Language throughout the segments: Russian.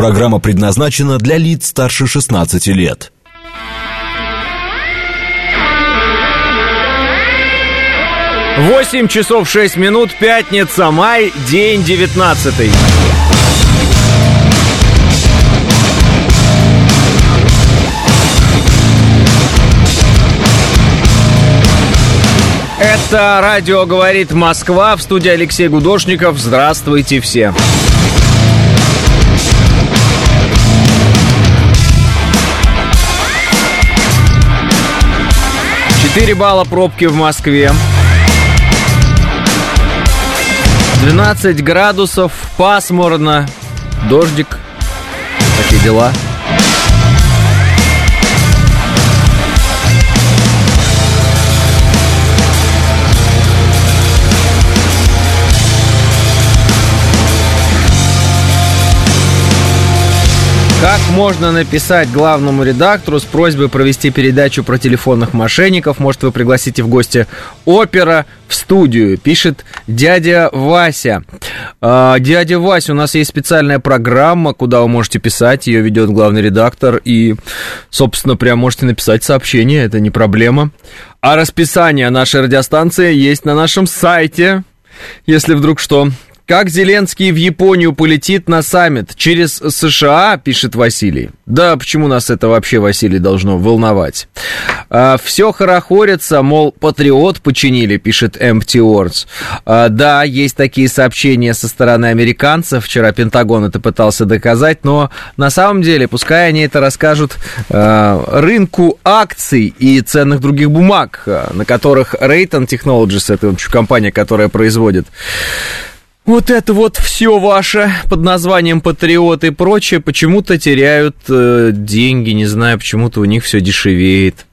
Программа предназначена для лиц старше 16 лет. Восемь часов шесть минут, пятница, май, день девятнадцатый. Это радио «Говорит Москва» в студии Алексей Гудошников. Здравствуйте все. Четыре балла пробки в Москве. 12 градусов, пасмурно, дождик. Такие дела. Как можно написать главному редактору с просьбой провести передачу про телефонных мошенников? Может, вы пригласите в гости опера в студию, пишет дядя Вася. А, дядя Вася, у нас есть специальная программа, куда вы можете писать, ее ведет главный редактор, и, собственно, прям можете написать сообщение, это не проблема. А расписание нашей радиостанции есть на нашем сайте, если вдруг что. Как Зеленский в Японию полетит на саммит? Через США, пишет Василий. Да, почему нас это вообще, Василий, должно волновать? А, все хорохорится, мол, патриот починили, пишет Empty Words. А, да, есть такие сообщения со стороны американцев. Вчера Пентагон это пытался доказать, но на самом деле, пускай они это расскажут а, рынку акций и ценных других бумаг, а, на которых Rayton Technologies, это компания, которая производит вот это вот все ваше под названием Патриот и прочее почему-то теряют э, деньги, не знаю, почему-то у них все дешевеет.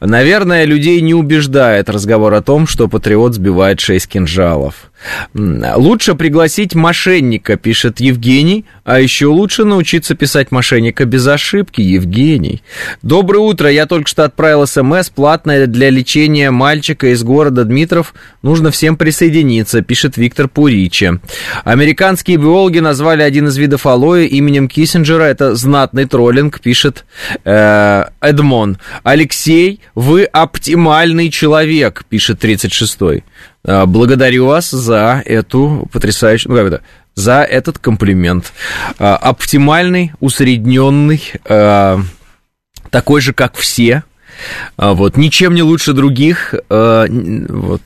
Наверное, людей не убеждает разговор о том, что Патриот сбивает 6 кинжалов. Лучше пригласить мошенника, пишет Евгений, а еще лучше научиться писать мошенника без ошибки, Евгений. Доброе утро, я только что отправил смс, платное для лечения мальчика из города Дмитров. Нужно всем присоединиться, пишет Виктор Пуричи. Американские биологи назвали один из видов алоэ именем Киссинджера, это знатный троллинг, пишет э, Эдмон. Алексей, вы оптимальный человек, пишет 36-й. А, благодарю вас за эту потрясающую... Ну, как это? За этот комплимент. А, оптимальный, усредненный, а, такой же, как все. Вот, ничем не лучше других. Вот,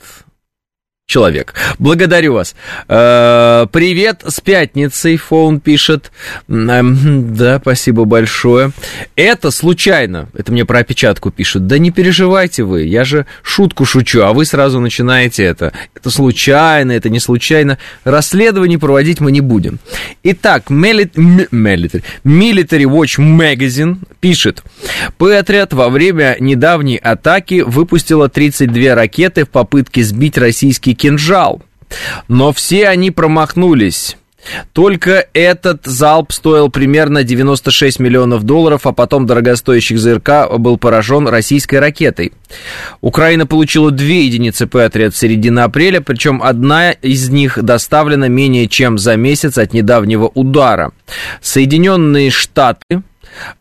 человек. Благодарю вас. Э, привет с пятницей, Фоун пишет. Эм, да, спасибо большое. Это случайно. Это мне про опечатку пишут. Да не переживайте вы, я же шутку шучу, а вы сразу начинаете это. Это случайно, это не случайно. Расследование проводить мы не будем. Итак, Military, Military Watch Magazine пишет. Патриот во время недавней атаки выпустила 32 ракеты в попытке сбить российский кинжал. Но все они промахнулись. Только этот залп стоил примерно 96 миллионов долларов, а потом дорогостоящих ЗРК был поражен российской ракетой. Украина получила две единицы Патриот в середине апреля, причем одна из них доставлена менее чем за месяц от недавнего удара. Соединенные Штаты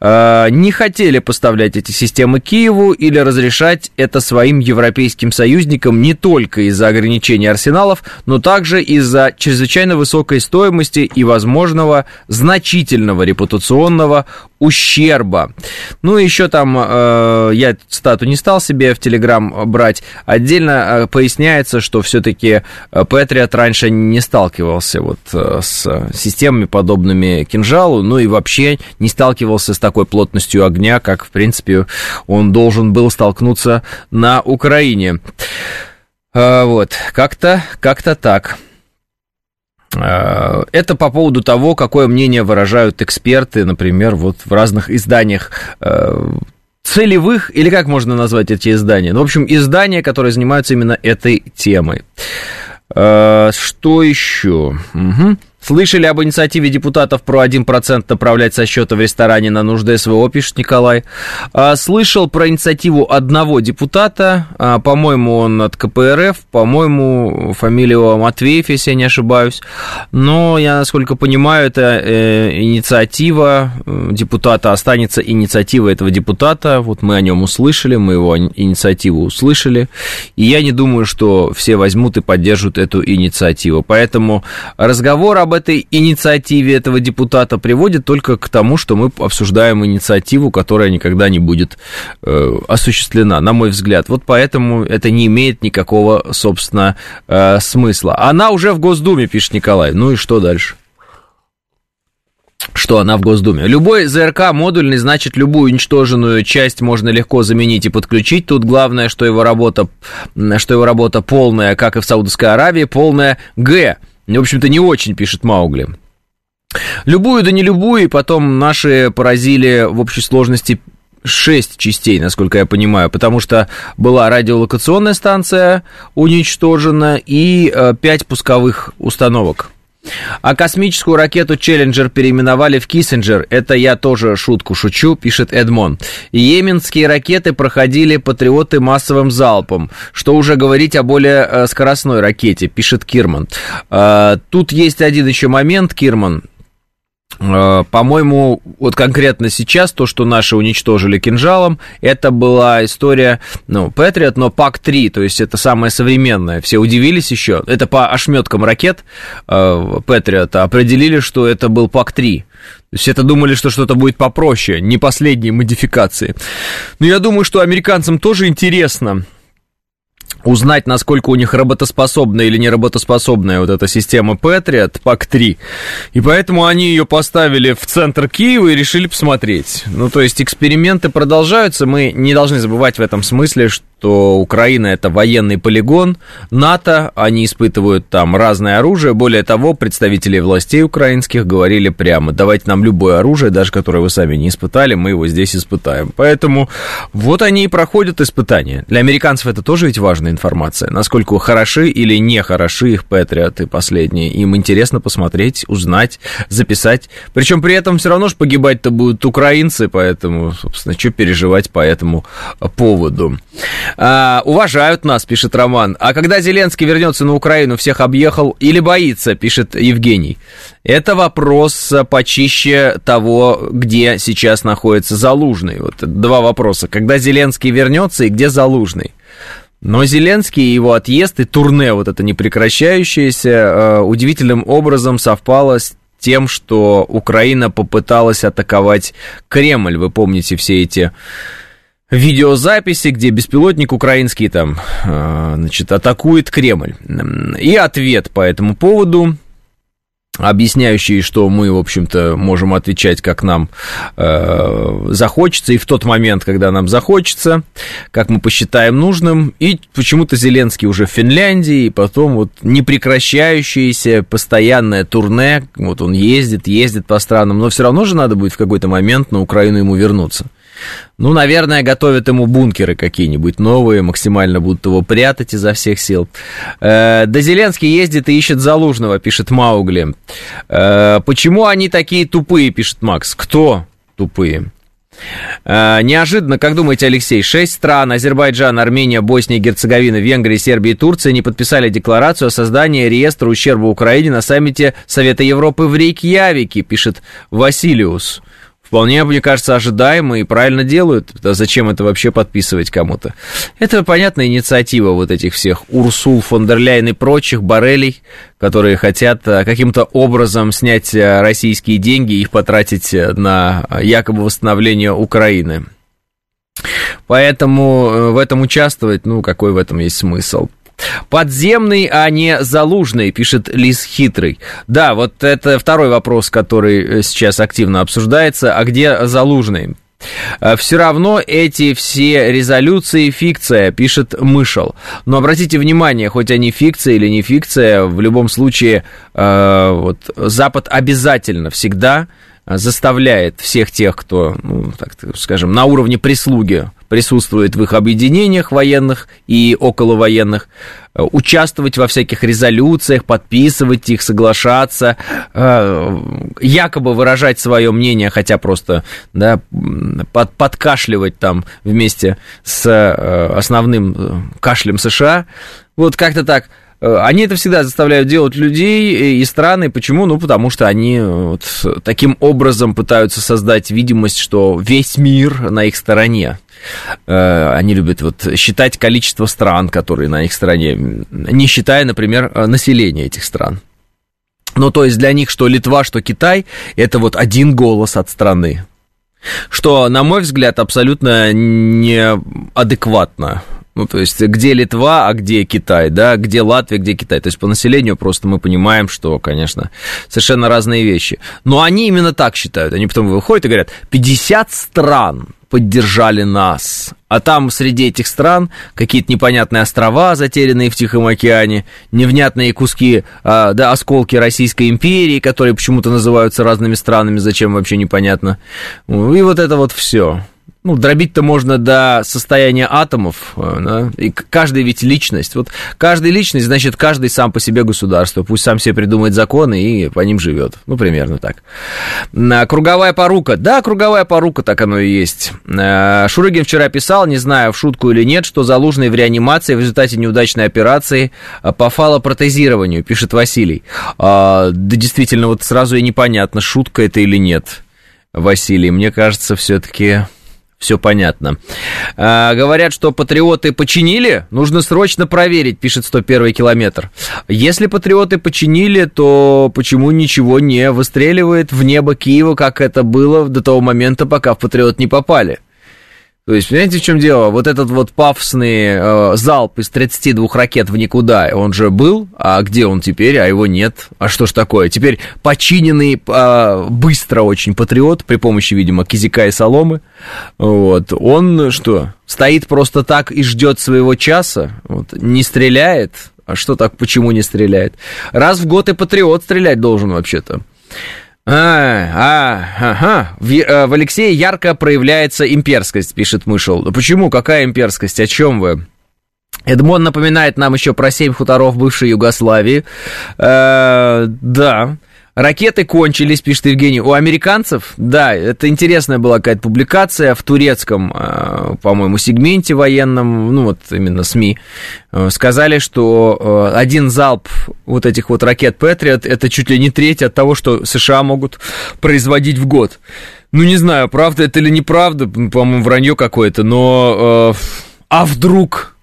не хотели поставлять эти системы Киеву или разрешать это своим европейским союзникам не только из-за ограничения арсеналов, но также из-за чрезвычайно высокой стоимости и возможного значительного репутационного ущерба. Ну, еще там, э, я стату не стал себе в Телеграм брать, отдельно э, поясняется, что все-таки Патриот раньше не сталкивался вот э, с системами, подобными кинжалу, ну и вообще не сталкивался с такой плотностью огня, как, в принципе, он должен был столкнуться на Украине. Э, вот, как-то, как-то так. Э, это по поводу того, какое мнение выражают эксперты, например, вот в разных изданиях э, целевых, или как можно назвать эти издания? Ну, в общем, издания, которые занимаются именно этой темой. Э, что еще? Угу. Слышали об инициативе депутатов про 1% направлять со счета в ресторане на нужды СВО, пишет Николай. А, слышал про инициативу одного депутата, а, по-моему, он от КПРФ, по-моему, фамилия Матвеев, если я не ошибаюсь. Но я, насколько понимаю, это э, инициатива э, депутата, останется инициатива этого депутата. Вот мы о нем услышали, мы его инициативу услышали. И я не думаю, что все возьмут и поддержат эту инициативу. Поэтому разговор об об этой инициативе этого депутата приводит только к тому, что мы обсуждаем инициативу, которая никогда не будет э, осуществлена, на мой взгляд. Вот поэтому это не имеет никакого, собственно, э, смысла. Она уже в Госдуме, пишет Николай. Ну и что дальше? что она в Госдуме. Любой ЗРК модульный, значит, любую уничтоженную часть можно легко заменить и подключить. Тут главное, что его работа, что его работа полная, как и в Саудовской Аравии, полная Г. В общем-то, не очень, пишет Маугли. Любую, да не любую, и потом наши поразили в общей сложности шесть частей, насколько я понимаю, потому что была радиолокационная станция уничтожена и э, пять пусковых установок. А космическую ракету Челленджер переименовали в Киссинджер. Это я тоже шутку шучу, пишет Эдмон. Йеменские ракеты проходили патриоты массовым залпом. Что уже говорить о более э, скоростной ракете, пишет Кирман. Э, тут есть один еще момент, Кирман. Э, по-моему, вот конкретно сейчас то, что наши уничтожили кинжалом, это была история, ну, Патриот, но ПАК-3, то есть это самое современное. Все удивились еще. Это по ошметкам ракет Патриота определили, что это был ПАК-3. То есть это думали, что что-то будет попроще, не последние модификации. Но я думаю, что американцам тоже интересно узнать, насколько у них работоспособная или неработоспособная вот эта система Patriot, PAC-3. И поэтому они ее поставили в центр Киева и решили посмотреть. Ну, то есть эксперименты продолжаются. Мы не должны забывать в этом смысле, что Украина это военный полигон НАТО, они испытывают там разное оружие. Более того, представители властей украинских говорили прямо, давайте нам любое оружие, даже которое вы сами не испытали, мы его здесь испытаем. Поэтому вот они и проходят испытания. Для американцев это тоже ведь важная информация, насколько хороши или не хороши их патриоты последние. Им интересно посмотреть, узнать, записать. Причем при этом все равно же погибать-то будут украинцы, поэтому, собственно, что переживать по этому поводу. А, уважают нас, пишет Роман. А когда Зеленский вернется на Украину, всех объехал или боится, пишет Евгений. Это вопрос почище того, где сейчас находится Залужный. Вот два вопроса. Когда Зеленский вернется и где Залужный? Но Зеленский и его отъезд и турне вот это непрекращающееся э, удивительным образом совпало с тем, что Украина попыталась атаковать Кремль. Вы помните все эти видеозаписи, где беспилотник украинский там, э, значит, атакует Кремль. И ответ по этому поводу объясняющий, что мы, в общем-то, можем отвечать, как нам э, захочется, и в тот момент, когда нам захочется, как мы посчитаем нужным, и почему-то Зеленский уже в Финляндии, и потом вот непрекращающееся постоянное турне, вот он ездит, ездит по странам, но все равно же надо будет в какой-то момент на Украину ему вернуться. Ну, наверное, готовят ему бункеры какие-нибудь новые, максимально будут его прятать изо всех сил. Э, да Зеленский ездит и ищет Залужного, пишет Маугли. Э, почему они такие тупые, пишет Макс. Кто тупые? Э, неожиданно, как думаете, Алексей, шесть стран, Азербайджан, Армения, Босния, Герцеговина, Венгрия, Сербия и Турция не подписали декларацию о создании реестра ущерба Украине на саммите Совета Европы в Рейкьявике, пишет Василиус вполне, мне кажется, ожидаемо и правильно делают. Зачем это вообще подписывать кому-то? Это, понятная инициатива вот этих всех Урсул, фон и прочих, Барелей, которые хотят э, каким-то образом снять э, российские деньги и их потратить э, на якобы восстановление Украины. Поэтому в этом участвовать, ну, какой в этом есть смысл? Подземный, а не залужный, пишет Лис Хитрый. Да, вот это второй вопрос, который э, сейчас активно обсуждается. А где залужный? Э, все равно эти все резолюции фикция, пишет Мышел. Но обратите внимание, хоть они фикция или не фикция, в любом случае э, вот, Запад обязательно всегда заставляет всех тех, кто, ну, так скажем, на уровне прислуги присутствовать в их объединениях военных и околовоенных, э, участвовать во всяких резолюциях, подписывать их, соглашаться, э, якобы выражать свое мнение, хотя просто да, под, подкашливать там вместе с э, основным кашлем США. Вот как-то так. Э, они это всегда заставляют делать людей и страны. Почему? Ну, потому что они э, вот таким образом пытаются создать видимость, что весь мир на их стороне. Э, они любят вот считать количество стран, которые на их стороне, не считая, например, населения этих стран. Ну, то есть для них, что Литва, что Китай, это вот один голос от страны. Что, на мой взгляд, абсолютно неадекватно. Ну, то есть, где Литва, а где Китай, да, где Латвия, где Китай. То есть, по населению просто мы понимаем, что, конечно, совершенно разные вещи. Но они именно так считают. Они потом выходят и говорят, 50 стран поддержали нас. А там среди этих стран какие-то непонятные острова, затерянные в Тихом океане, невнятные куски, а, да, осколки Российской империи, которые почему-то называются разными странами, зачем вообще непонятно. И вот это вот все ну, дробить-то можно до состояния атомов, э, да? и каждый ведь личность. Вот каждая личность, значит, каждый сам по себе государство. Пусть сам себе придумает законы и по ним живет. Ну, примерно так. Круговая порука. Да, круговая порука, так оно и есть. Э, Шурыгин вчера писал, не знаю, в шутку или нет, что Залужный в реанимации в результате неудачной операции э, по фалопротезированию, пишет Василий. А, да, действительно, вот сразу и непонятно, шутка это или нет, Василий. Мне кажется, все-таки все понятно. А, говорят, что патриоты починили, нужно срочно проверить, пишет 101 километр. Если патриоты починили, то почему ничего не выстреливает в небо Киева, как это было до того момента, пока в патриот не попали? То есть, понимаете, в чем дело? Вот этот вот пафосный э, залп из 32 ракет в никуда, он же был, а где он теперь, а его нет? А что ж такое? Теперь починенный э, быстро очень патриот при помощи, видимо, кизика и соломы, вот, он что, стоит просто так и ждет своего часа, вот, не стреляет, а что так, почему не стреляет? Раз в год и патриот стрелять должен вообще-то. А, а, ага. В, э, в Алексее ярко проявляется имперскость, пишет Мышел. Да почему? Какая имперскость? О чем вы? Эдмон напоминает нам еще про семь хуторов бывшей Югославии. Э, да. Ракеты кончились, пишет Евгений. У американцев, да, это интересная была какая-то публикация в турецком, э, по-моему, сегменте военном, ну вот именно СМИ, э, сказали, что э, один залп вот этих вот ракет Патриот это чуть ли не треть от того, что США могут производить в год. Ну, не знаю, правда это или неправда, по-моему, вранье какое-то, но... а вдруг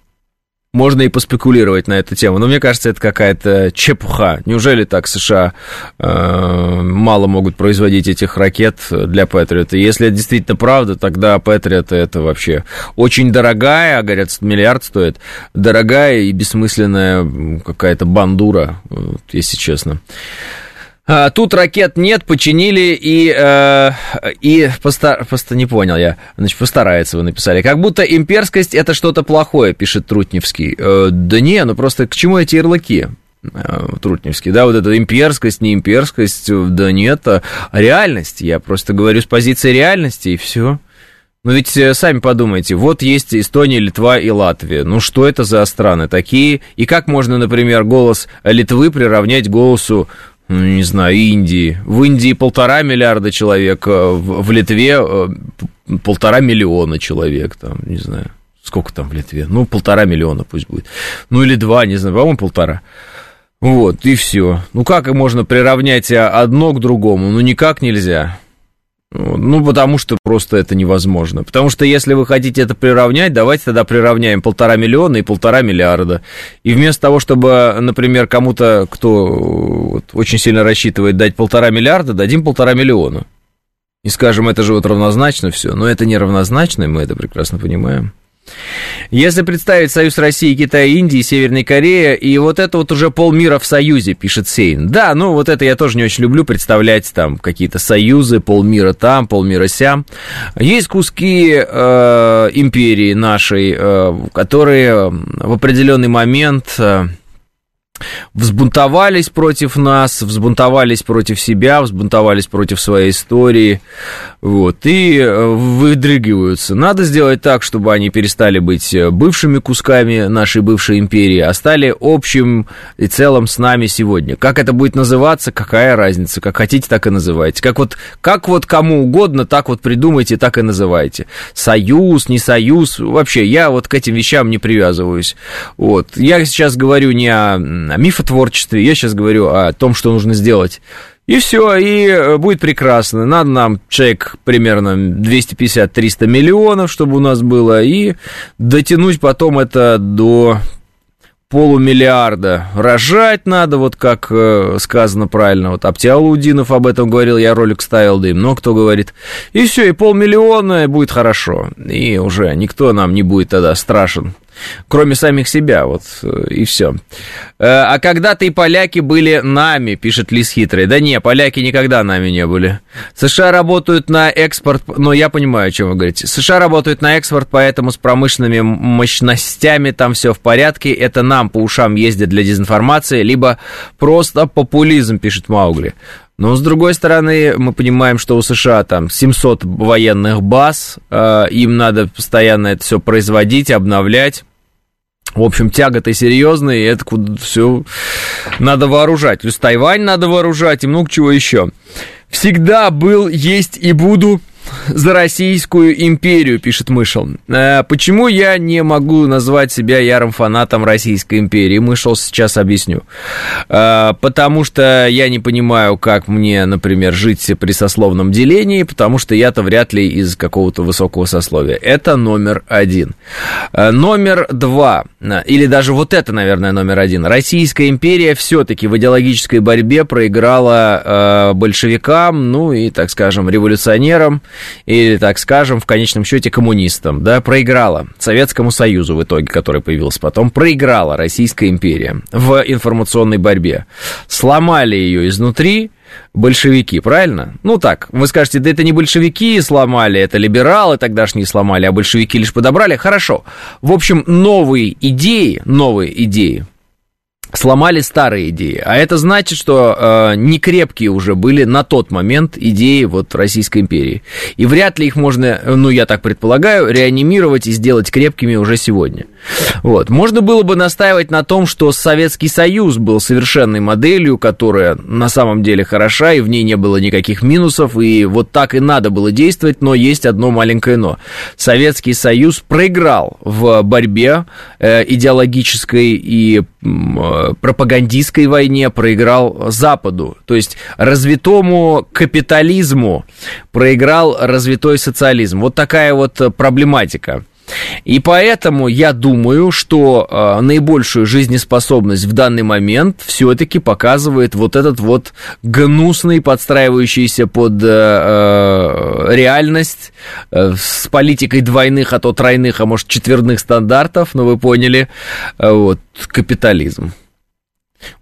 можно и поспекулировать на эту тему. Но мне кажется, это какая-то чепуха. Неужели так США э, мало могут производить этих ракет для Патриота? Если это действительно правда, тогда Патриот это вообще очень дорогая, а говорят, миллиард стоит, дорогая и бессмысленная какая-то бандура, если честно. А, тут ракет нет, починили и, э, и постар... просто не понял я, значит, постарается вы написали. Как будто имперскость это что-то плохое, пишет Трутневский. Э, да не, ну просто к чему эти ярлыки? Э, Трутневский, да, вот эта имперскость, не имперскость, да нет, а реальность. Я просто говорю с позиции реальности, и все. Ну ведь э, сами подумайте, вот есть Эстония, Литва и Латвия. Ну что это за страны такие? И как можно, например, голос Литвы приравнять голосу ну, не знаю, Индии. В Индии полтора миллиарда человек, э, в, в Литве э, полтора миллиона человек, там, не знаю, сколько там в Литве? Ну, полтора миллиона пусть будет. Ну, или два, не знаю, по-моему, полтора. Вот, и все. Ну, как можно приравнять одно к другому? Ну, никак нельзя. Ну, потому что просто это невозможно. Потому что если вы хотите это приравнять, давайте тогда приравняем полтора миллиона и полтора миллиарда. И вместо того, чтобы, например, кому-то, кто вот, очень сильно рассчитывает дать полтора миллиарда, дадим полтора миллиона. И скажем, это же вот равнозначно все. Но это не равнозначно, и мы это прекрасно понимаем. Если представить союз России, Китая, Индии, Северной Кореи, и вот это вот уже полмира в союзе, пишет Сейн. Да, ну вот это я тоже не очень люблю представлять, там какие-то союзы, полмира там, полмира сям. Есть куски э, империи нашей, э, которые в определенный момент... Э, взбунтовались против нас, взбунтовались против себя, взбунтовались против своей истории. вот, и э, выдрыгиваются. Надо сделать так, чтобы они перестали быть э, бывшими кусками нашей бывшей империи, а стали общим и целым с нами сегодня. Как это будет называться, какая разница, как хотите, так и называйте. Как вот, как вот кому угодно, так вот придумайте, так и называйте. Союз, не союз, вообще, я вот к этим вещам не привязываюсь. Вот, я сейчас говорю не о, о мифотворчестве, я сейчас говорю о том, что нужно сделать и все, и э, будет прекрасно. Надо нам чек примерно 250-300 миллионов, чтобы у нас было, и дотянуть потом это до полумиллиарда. Рожать надо, вот как э, сказано правильно. Вот Аптиалудинов об этом говорил, я ролик ставил, да и много кто говорит. И все, и полмиллиона, и будет хорошо. И уже никто нам не будет тогда страшен кроме самих себя, вот э, и все. Э, а когда-то и поляки были нами, пишет Лис Хитрый. Да не, поляки никогда нами не были. США работают на экспорт, но я понимаю, о чем вы говорите. США работают на экспорт, поэтому с промышленными мощностями там все в порядке. Это нам по ушам ездят для дезинформации, либо просто популизм, пишет Маугли. Но, с другой стороны, мы понимаем, что у США там 700 военных баз, э, им надо постоянно это все производить, обновлять. В общем, тяга-то серьезная, и это все надо вооружать. Плюс Тайвань надо вооружать, и много чего еще. Всегда был, есть и буду за Российскую империю, пишет Мышел. Э, почему я не могу назвать себя ярым фанатом Российской империи? Мышел сейчас объясню. Э, потому что я не понимаю, как мне, например, жить при сословном делении, потому что я-то вряд ли из какого-то высокого сословия. Это номер один. Э, номер два, или даже вот это, наверное, номер один. Российская империя все-таки в идеологической борьбе проиграла большевикам, ну и, так скажем, революционерам, или, так скажем, в конечном счете коммунистам, да, проиграла Советскому Союзу в итоге, который появился потом, проиграла Российская империя в информационной борьбе. Сломали ее изнутри, большевики, правильно? Ну так, вы скажете, да это не большевики сломали, это либералы тогдашние сломали, а большевики лишь подобрали. Хорошо. В общем, новые идеи, новые идеи сломали старые идеи. А это значит, что э, не крепкие уже были на тот момент идеи вот Российской империи. И вряд ли их можно, ну я так предполагаю, реанимировать и сделать крепкими уже сегодня. Вот. Можно было бы настаивать на том, что Советский Союз был совершенной моделью, которая на самом деле хороша, и в ней не было никаких минусов, и вот так и надо было действовать, но есть одно маленькое но. Советский Союз проиграл в борьбе э, идеологической и э, пропагандистской войне, проиграл Западу, то есть развитому капитализму проиграл развитой социализм. Вот такая вот проблематика. И поэтому я думаю, что э, наибольшую жизнеспособность в данный момент все-таки показывает вот этот вот гнусный, подстраивающийся под э, э, реальность э, с политикой двойных, а то тройных, а может четверных стандартов, но вы поняли, э, вот капитализм.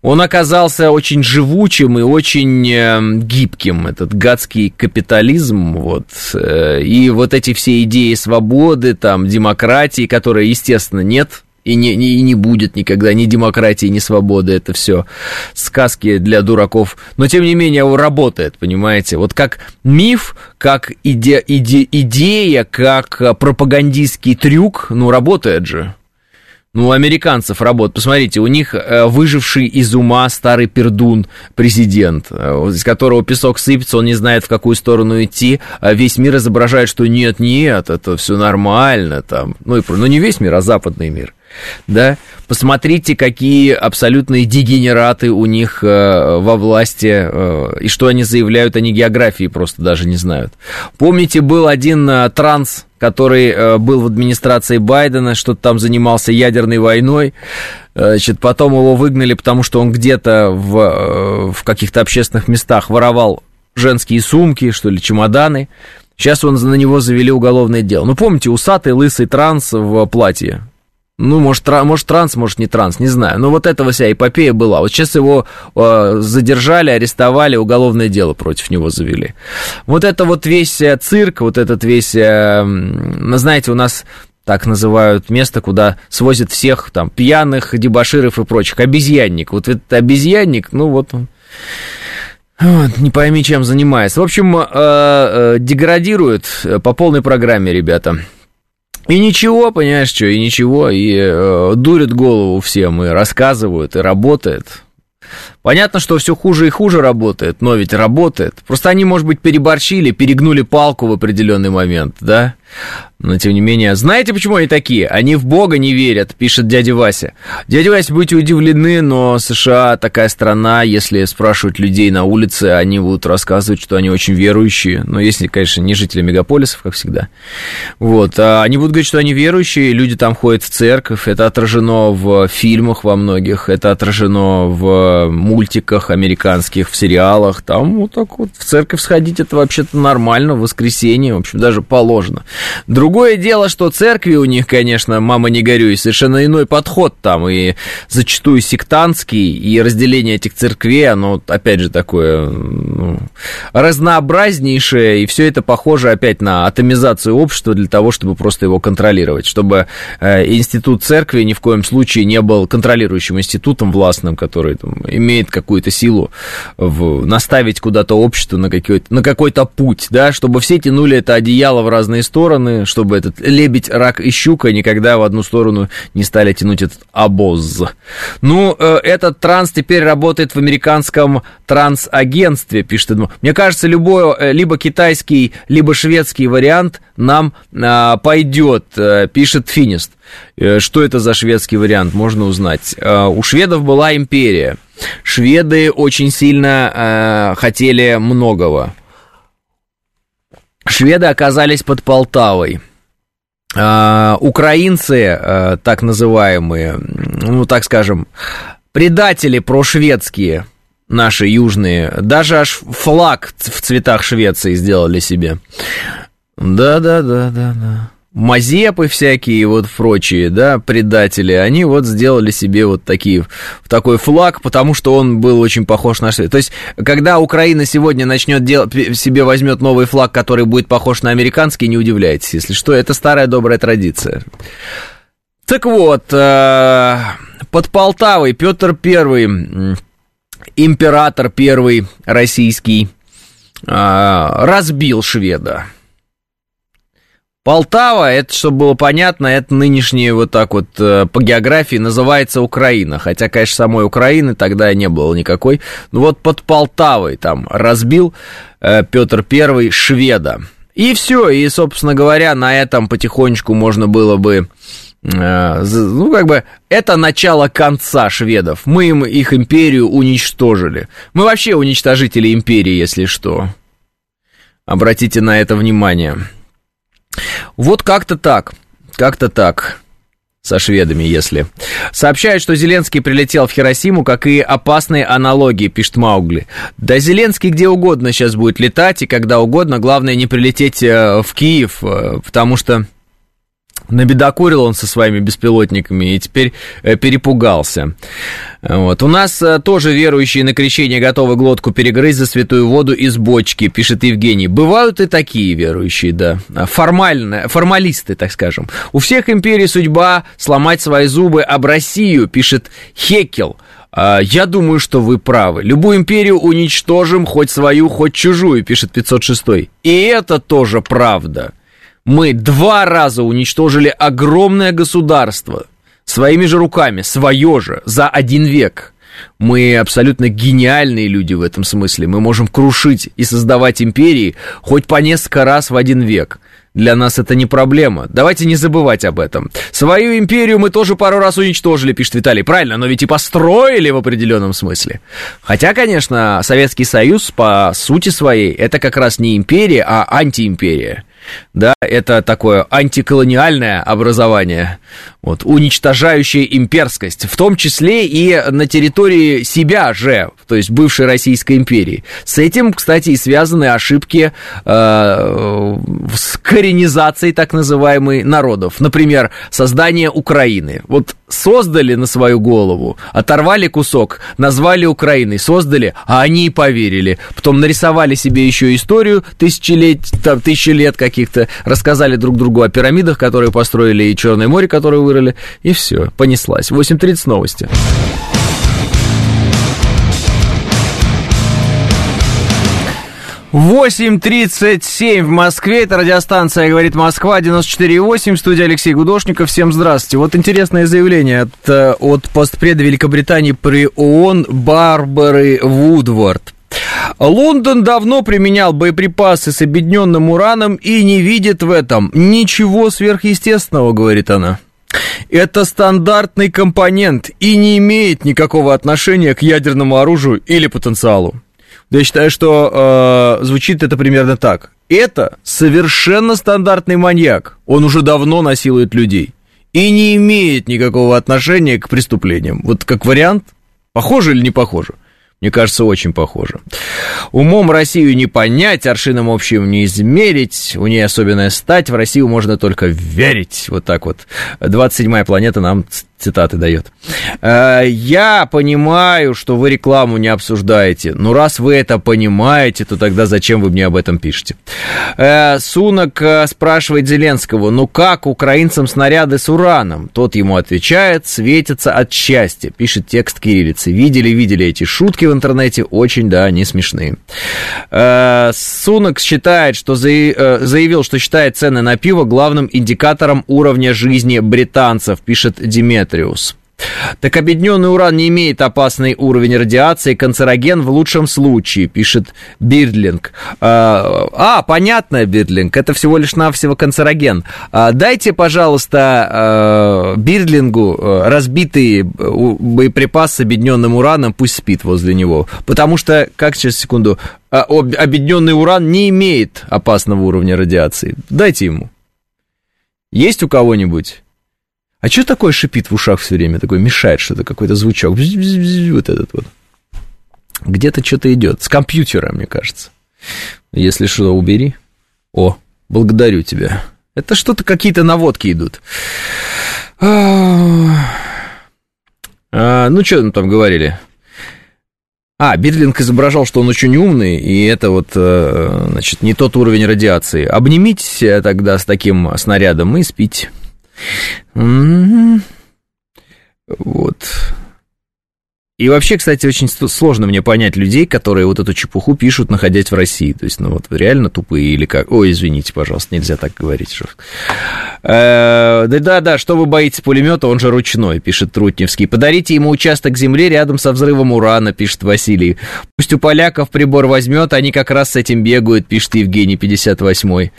Он оказался очень живучим и очень э, гибким, этот гадский капитализм, вот, э, и вот эти все идеи свободы, там, демократии, которые, естественно, нет, и не, и не будет никогда ни демократии, ни свободы, это все сказки для дураков, но тем не менее он работает, понимаете, вот как миф, как иде, иде, идея, как пропагандистский трюк, ну, работает же. Ну, у американцев работа. Посмотрите, у них э, выживший из ума старый пердун президент, э, из которого песок сыпется, он не знает, в какую сторону идти. А весь мир изображает, что нет, нет, это все нормально. Там. Ну, и, ну, не весь мир, а западный мир да, посмотрите, какие абсолютные дегенераты у них э, во власти, э, и что они заявляют, они географии просто даже не знают. Помните, был один э, транс, который э, был в администрации Байдена, что-то там занимался ядерной войной, значит, потом его выгнали, потому что он где-то в, э, в каких-то общественных местах воровал женские сумки, что ли, чемоданы, Сейчас он на него завели уголовное дело. Ну, помните, усатый лысый транс в платье. Ну, может, тра- может, транс, может, не транс, не знаю. Но вот этого вся эпопея была. Вот сейчас его э, задержали, арестовали, уголовное дело против него завели. Вот это вот весь э, цирк, вот этот весь, э, знаете, у нас так называют место, куда свозят всех там пьяных, дебаширов и прочих. Обезьянник. Вот этот обезьянник, ну вот он не пойми, чем занимается. В общем, э, э, деградирует по полной программе, ребята. И ничего, понимаешь, что, и ничего, и э, дурят голову всем, и рассказывают, и работает. Понятно, что все хуже и хуже работает, но ведь работает. Просто они, может быть, переборщили, перегнули палку в определенный момент, да? Но, тем не менее, знаете, почему они такие? Они в Бога не верят, пишет дядя Вася. Дядя Вася, будете удивлены, но США такая страна, если спрашивать людей на улице, они будут рассказывать, что они очень верующие. Но если, конечно, не жители мегаполисов, как всегда. Вот. А они будут говорить, что они верующие, люди там ходят в церковь, это отражено в фильмах во многих, это отражено в мультиках американских, в сериалах. Там вот так вот в церковь сходить, это вообще-то нормально, в воскресенье, в общем, даже положено. Другое дело, что церкви у них, конечно, мама не горюй, совершенно иной подход там, и зачастую сектантский, и разделение этих церквей, оно, опять же, такое ну, разнообразнейшее, и все это похоже опять на атомизацию общества для того, чтобы просто его контролировать, чтобы э, институт церкви ни в коем случае не был контролирующим институтом властным, который там, имеет какую-то силу в, наставить куда-то общество на, какой-то, на какой-то путь, да, чтобы все тянули это одеяло в разные стороны, чтобы этот лебедь, рак и щука никогда в одну сторону не стали тянуть этот обоз. Ну, э, этот транс теперь работает в американском трансагентстве, пишет Эдмон. Мне кажется, любой, э, либо китайский, либо шведский вариант нам а, пойдет, э, пишет Финист. Что это за шведский вариант, можно узнать. У шведов была империя. Шведы очень сильно хотели многого. Шведы оказались под Полтавой. А, украинцы, а, так называемые, ну, так скажем, предатели прошведские, наши южные, даже аж флаг в цветах Швеции сделали себе. Да-да-да-да-да. Мазепы всякие вот прочие, да, предатели, они вот сделали себе вот такие, такой флаг, потому что он был очень похож на Швецию. То есть, когда Украина сегодня начнет делать, себе возьмет новый флаг, который будет похож на американский, не удивляйтесь, если что, это старая добрая традиция. Так вот, э, под Полтавой Петр Первый, император первый российский, э, разбил шведа. Полтава, это, чтобы было понятно, это нынешнее вот так вот э, по географии называется Украина. Хотя, конечно, самой Украины тогда не было никакой. Ну вот под Полтавой там разбил э, Петр Первый шведа. И все, и, собственно говоря, на этом потихонечку можно было бы э, ну, как бы, это начало конца шведов. Мы им их империю уничтожили. Мы вообще уничтожители империи, если что. Обратите на это внимание. Вот как-то так, как-то так со шведами, если. Сообщают, что Зеленский прилетел в Хиросиму, как и опасные аналогии, пишет Маугли. Да Зеленский где угодно сейчас будет летать, и когда угодно, главное не прилететь э, в Киев, э, потому что Набедокурил он со своими беспилотниками и теперь э, перепугался. Вот. У нас э, тоже верующие на крещение готовы глотку перегрызть за святую воду из бочки, пишет Евгений. Бывают и такие верующие, да. Формальные, формалисты, так скажем. У всех империй судьба сломать свои зубы об Россию, пишет Хекел. А, я думаю, что вы правы. Любую империю уничтожим, хоть свою, хоть чужую, пишет 506. И это тоже правда мы два раза уничтожили огромное государство своими же руками, свое же, за один век. Мы абсолютно гениальные люди в этом смысле. Мы можем крушить и создавать империи хоть по несколько раз в один век. Для нас это не проблема. Давайте не забывать об этом. Свою империю мы тоже пару раз уничтожили, пишет Виталий. Правильно, но ведь и построили в определенном смысле. Хотя, конечно, Советский Союз по сути своей это как раз не империя, а антиимперия да, это такое антиколониальное образование, вот, уничтожающее имперскость, в том числе и на территории себя же, то есть бывшей Российской империи. С этим, кстати, и связаны ошибки э, с коренизацией так называемой народов. Например, создание Украины. Вот создали на свою голову, оторвали кусок, назвали Украиной, создали, а они и поверили. Потом нарисовали себе еще историю тысячелет, там, тысячи лет каких-то, рассказали друг другу о пирамидах, которые построили, и Черное море, которое вырыли, и все, понеслась. 8.30 новости. 8.37 в Москве. Это радиостанция «Говорит Москва», 94.8. Студия Алексей Гудошников. Всем здравствуйте. Вот интересное заявление от, э, от постпреда Великобритании при ООН Барбары Вудвард. Лондон давно применял боеприпасы с объединенным ураном и не видит в этом ничего сверхъестественного, говорит она. Это стандартный компонент и не имеет никакого отношения к ядерному оружию или потенциалу. Я считаю, что э, звучит это примерно так. Это совершенно стандартный маньяк. Он уже давно насилует людей. И не имеет никакого отношения к преступлениям. Вот как вариант, похоже или не похоже? Мне кажется, очень похоже. Умом Россию не понять, аршином общим не измерить, у ней особенная стать, в Россию можно только верить. Вот так вот. 27-я планета нам цитаты дает. «Э, я понимаю, что вы рекламу не обсуждаете, но раз вы это понимаете, то тогда зачем вы мне об этом пишете? Э, Сунок э, спрашивает Зеленского, ну как украинцам снаряды с ураном? Тот ему отвечает, светятся от счастья, пишет текст кириллицы. Видели, видели эти шутки в интернете, очень, да, они смешные. Сунок считает, что заявил, что считает цены на пиво главным индикатором уровня жизни британцев, пишет Диметр. Так объединенный уран не имеет опасный уровень радиации, канцероген в лучшем случае, пишет Бирдлинг. А, а понятно, Бирдлинг, это всего лишь навсего канцероген. А, дайте, пожалуйста, а, Бирдлингу разбитые боеприпасы с объединенным ураном, пусть спит возле него. Потому что, как сейчас, секунду, объединенный уран не имеет опасного уровня радиации. Дайте ему. Есть у кого-нибудь? А что такое шипит в ушах все время? Такой мешает что-то, какой-то звучок. Вот этот вот. Где-то что-то идет. С компьютера, мне кажется. Если что, убери. О, благодарю тебя. Это что-то, какие-то наводки идут. А, ну, что там говорили? А, Бирлинг изображал, что он очень умный, и это вот, э, значит, не тот уровень радиации. Обнимитесь тогда с таким снарядом и спите. Вот. И вообще, кстати, очень сложно мне понять людей, которые вот эту чепуху пишут, находясь в России. То есть, ну вот реально тупые или как? Ой, извините, пожалуйста, нельзя так говорить. Да-да-да, что вы боитесь пулемета, он же ручной, пишет Трутневский. Подарите ему участок земли рядом со взрывом урана, пишет Василий. Пусть у поляков прибор возьмет, они как раз с этим бегают, пишет Евгений 58-й.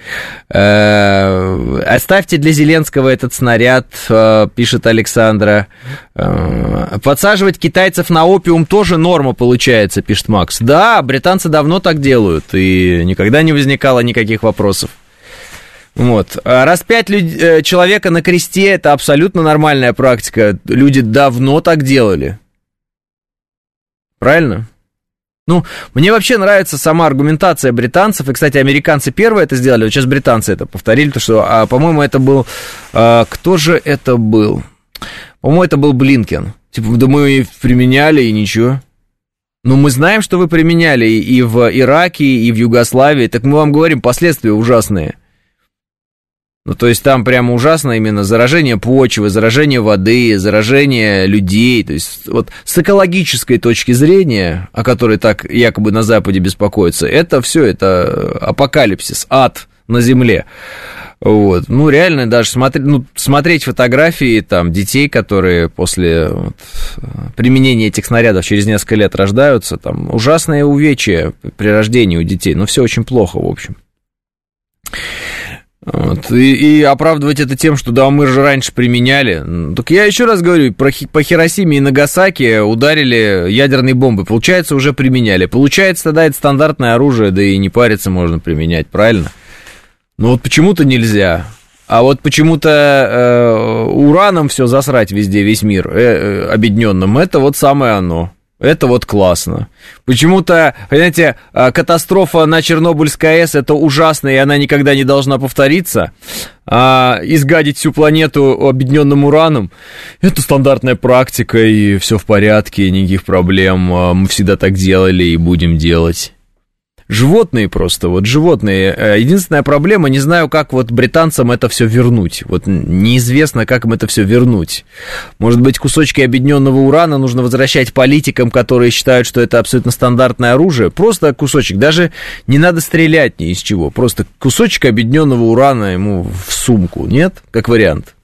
Э, оставьте для Зеленского этот снаряд, э, пишет Александра. Э, подсаживать китайцев на опиум тоже норма получается, пишет Макс. Да, британцы давно так делают, и никогда не возникало никаких вопросов. Вот. А распять люд... Э, человека на кресте это абсолютно нормальная практика. Люди давно так делали. Правильно? Ну, мне вообще нравится сама аргументация британцев. И, кстати, американцы первые это сделали, вот сейчас британцы это повторили, то что, а, по-моему, это был... А, кто же это был? По-моему, это был Блинкен. Типа, да мы применяли, и ничего. Ну, мы знаем, что вы применяли и в Ираке, и в Югославии. Так мы вам говорим, последствия ужасные. Ну, то есть там прямо ужасно именно заражение почвы, заражение воды, заражение людей. То есть вот с экологической точки зрения, о которой так якобы на Западе беспокоятся, это все, это апокалипсис, ад на земле. Вот. Ну, реально, даже смотреть, ну, смотреть фотографии там, детей, которые после вот, применения этих снарядов через несколько лет рождаются, там ужасное увечье при рождении у детей. Ну, все очень плохо, в общем. Вот. И, и оправдывать это тем, что да, мы же раньше применяли. Так я еще раз говорю, про, по Хиросиме и Нагасаки ударили ядерные бомбы. Получается, уже применяли. Получается, тогда это стандартное оружие, да и не париться можно применять, правильно? Ну вот почему-то нельзя. А вот почему-то э, ураном все засрать везде, весь мир э, э, объединенным, это вот самое оно. Это вот классно. Почему-то, понимаете, э, катастрофа на Чернобыльской АЭС это ужасно, и она никогда не должна повториться. А изгадить всю планету объединенным ураном это стандартная практика, и все в порядке, никаких проблем. А мы всегда так делали и будем делать. Животные просто, вот животные. Э, единственная проблема, не знаю, как вот британцам это все вернуть. Вот неизвестно, как им это все вернуть. Может быть, кусочки объединенного урана нужно возвращать политикам, которые считают, что это абсолютно стандартное оружие. Просто кусочек. Даже не надо стрелять ни из чего. Просто кусочек объединенного урана ему в сумку. Нет? Как вариант.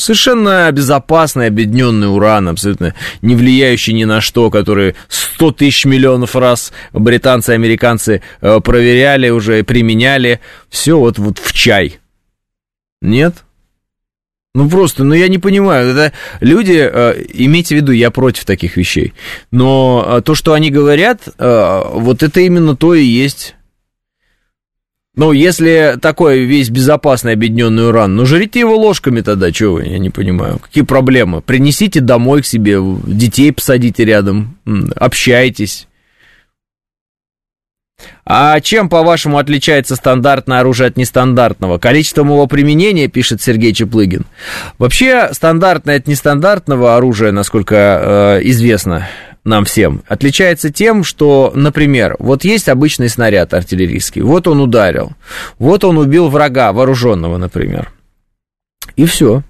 Совершенно безопасный объединенный уран, абсолютно не влияющий ни на что, который 100 тысяч миллионов раз британцы и американцы э, проверяли уже, применяли. Все вот, вот в чай. Нет? Ну просто, ну я не понимаю, это люди, э, имейте в виду, я против таких вещей, но э, то, что они говорят, э, вот это именно то и есть ну, если такой весь безопасный объединенный уран, ну, жрите его ложками тогда, чего вы, я не понимаю. Какие проблемы? Принесите домой к себе, детей посадите рядом, общайтесь. А чем, по-вашему, отличается стандартное оружие от нестандартного? Количеством его применения, пишет Сергей Чеплыгин. Вообще, стандартное от нестандартного оружия, насколько э, известно, нам всем, отличается тем, что, например, вот есть обычный снаряд артиллерийский, вот он ударил, вот он убил врага, вооруженного, например, и все.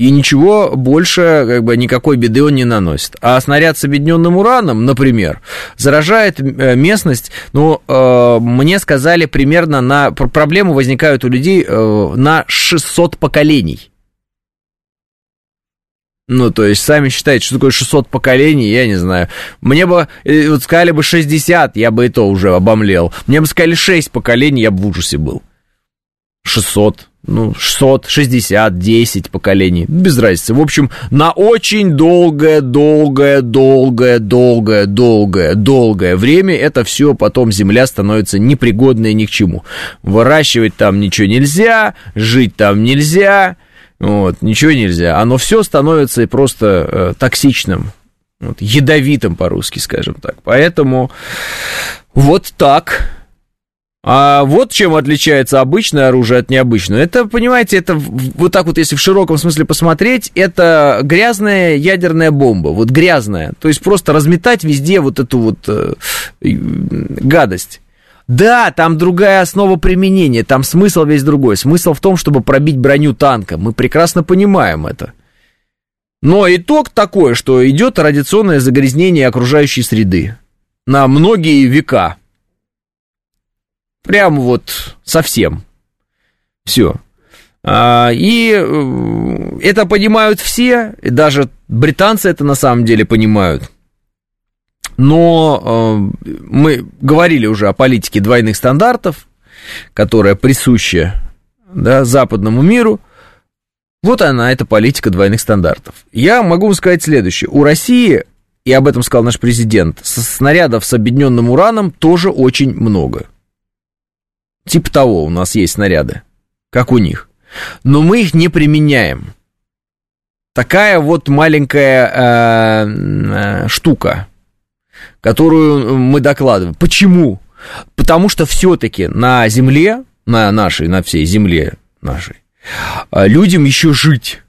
И ничего больше, как бы, никакой беды он не наносит. А снаряд с объединенным ураном, например, заражает э, местность, ну, э, мне сказали примерно на... Проблемы возникают у людей э, на 600 поколений. Ну, то есть, сами считаете, что такое 600 поколений, я не знаю. Мне бы, э, вот сказали бы 60, я бы и то уже обомлел. Мне бы сказали 6 поколений, я бы в ужасе был. 600, ну, 600, 60, 10 поколений, без разницы. В общем, на очень долгое, долгое, долгое, долгое, долгое, долгое время это все потом земля становится непригодной ни к чему. Выращивать там ничего нельзя, жить там нельзя, вот, ничего нельзя. Оно все становится просто э, токсичным, вот, ядовитым по-русски, скажем так. Поэтому вот так. А вот чем отличается обычное оружие от необычного. Это, понимаете, это вот так вот, если в широком смысле посмотреть, это грязная ядерная бомба. Вот грязная. То есть просто разметать везде вот эту вот э, гадость. Да, там другая основа применения, там смысл весь другой. Смысл в том, чтобы пробить броню танка. Мы прекрасно понимаем это. Но итог такой, что идет радиационное загрязнение окружающей среды на многие века. Прям вот совсем. Все. А, и э, это понимают все, даже британцы это на самом деле понимают но э, мы говорили уже о политике двойных стандартов, которая присуща да, западному миру. Вот она, эта политика двойных стандартов. Я могу вам сказать следующее. У России, и об этом сказал наш президент, снарядов с объединенным ураном тоже очень много. Типа того у нас есть снаряды, как у них. Но мы их не применяем. Такая вот маленькая э, э, штука которую мы докладываем. Почему? Потому что все-таки на Земле, на нашей, на всей Земле нашей, а, людям еще жить.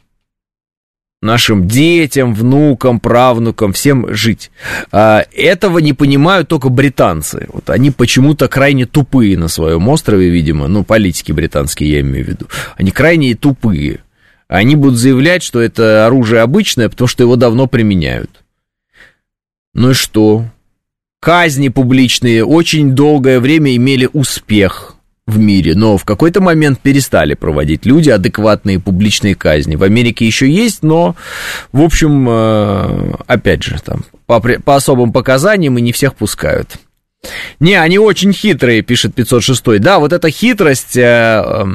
Нашим детям, внукам, правнукам, всем жить. А, этого не понимают только британцы. Вот они почему-то крайне тупые на своем острове, видимо. Ну, политики британские, я имею в виду. Они крайне тупые. Они будут заявлять, что это оружие обычное, потому что его давно применяют. Ну и что? Казни публичные очень долгое время имели успех в мире, но в какой-то момент перестали проводить люди адекватные публичные казни. В Америке еще есть, но, в общем, э, опять же, там, по, по особым показаниям и не всех пускают. Не, они очень хитрые, пишет 506. Да, вот эта хитрость... Э, э,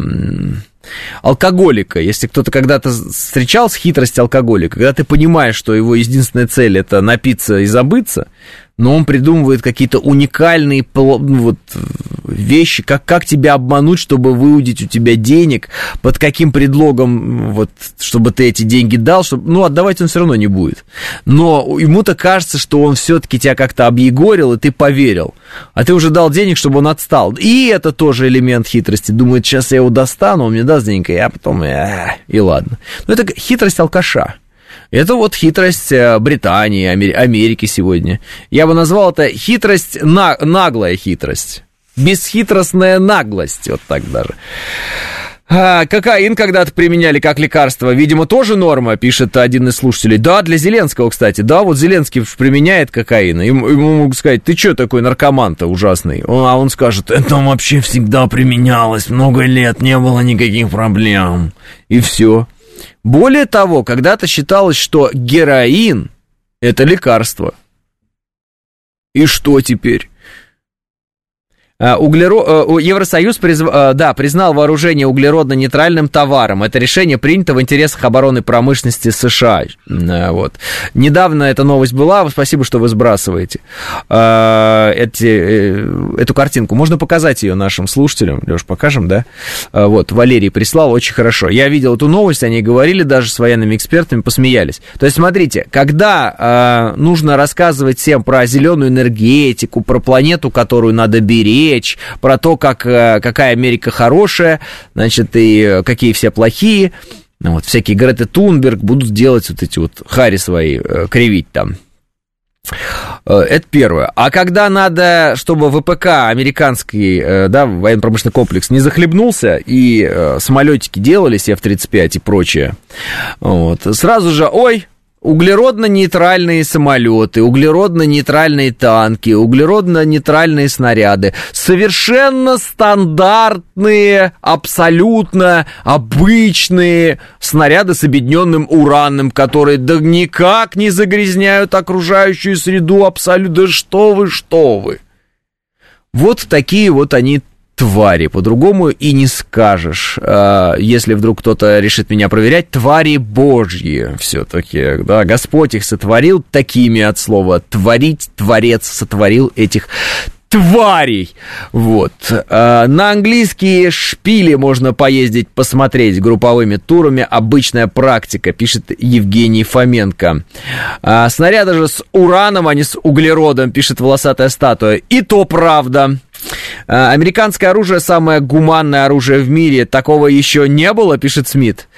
алкоголика. Если кто-то когда-то встречал с хитростью алкоголика, когда ты понимаешь, что его единственная цель это напиться и забыться, но он придумывает какие-то уникальные ну, вот, вещи, как, как тебя обмануть, чтобы выудить у тебя денег, под каким предлогом, вот, чтобы ты эти деньги дал, чтобы, ну, отдавать он все равно не будет. Но ему-то кажется, что он все-таки тебя как-то объегорил, и ты поверил. А ты уже дал денег, чтобы он отстал. И это тоже элемент хитрости. Думает, сейчас я его достану, он мне даст денег, и я потом, э, и ладно. Но это хитрость алкаша. Это вот хитрость э, Британии, Америки сегодня. Я бы назвал это хитрость, на, наглая хитрость. Бесхитростная наглость, вот так даже. А, кокаин когда-то применяли как лекарство. Видимо, тоже норма, пишет один из слушателей. Да, для Зеленского, кстати. Да, вот Зеленский применяет кокаин. Ему, ему могут сказать, ты что такой наркоман-то ужасный? А он скажет, это вообще всегда применялось. Много лет не было никаких проблем. И все. Более того, когда-то считалось, что героин – это лекарство. И что теперь? А, углеро... Э, Евросоюз призв... Э, да, признал вооружение углеродно-нейтральным товаром. Это решение принято в интересах обороны промышленности США. Э, вот. Недавно эта новость была. Спасибо, что вы сбрасываете эти, эту картинку. Можно показать ее нашим слушателям. Леш, покажем, да? Вот, Валерий прислал, очень хорошо. Я видел эту новость, они говорили даже с военными экспертами, посмеялись. То есть, смотрите, когда нужно рассказывать всем про зеленую энергетику, про планету, которую надо беречь, речь про то, как, э, какая Америка хорошая, значит, и какие все плохие. Ну, вот, всякие Греты Тунберг будут делать вот эти вот хари свои, э, кривить там. Э, это первое. А когда надо, чтобы ВПК американский, да, военно-промышленный комплекс не захлебнулся, и самолетики делались, F-35 и прочее, вот, сразу же, ой, углеродно-нейтральные самолеты, углеродно-нейтральные танки, углеродно-нейтральные снаряды. Совершенно стандартные, абсолютно обычные снаряды с объединенным ураном, которые да никак не загрязняют окружающую среду абсолютно. Да что вы, что вы. Вот такие вот они твари, по-другому и не скажешь. А, если вдруг кто-то решит меня проверять, твари божьи все-таки, да, Господь их сотворил такими от слова творить, творец сотворил этих тварей. Вот. А, на английские шпили можно поездить, посмотреть групповыми турами. Обычная практика, пишет Евгений Фоменко. А, снаряды же с ураном, а не с углеродом, пишет волосатая статуя. И то правда. А, американское оружие самое гуманное оружие в мире. Такого еще не было, пишет Смит.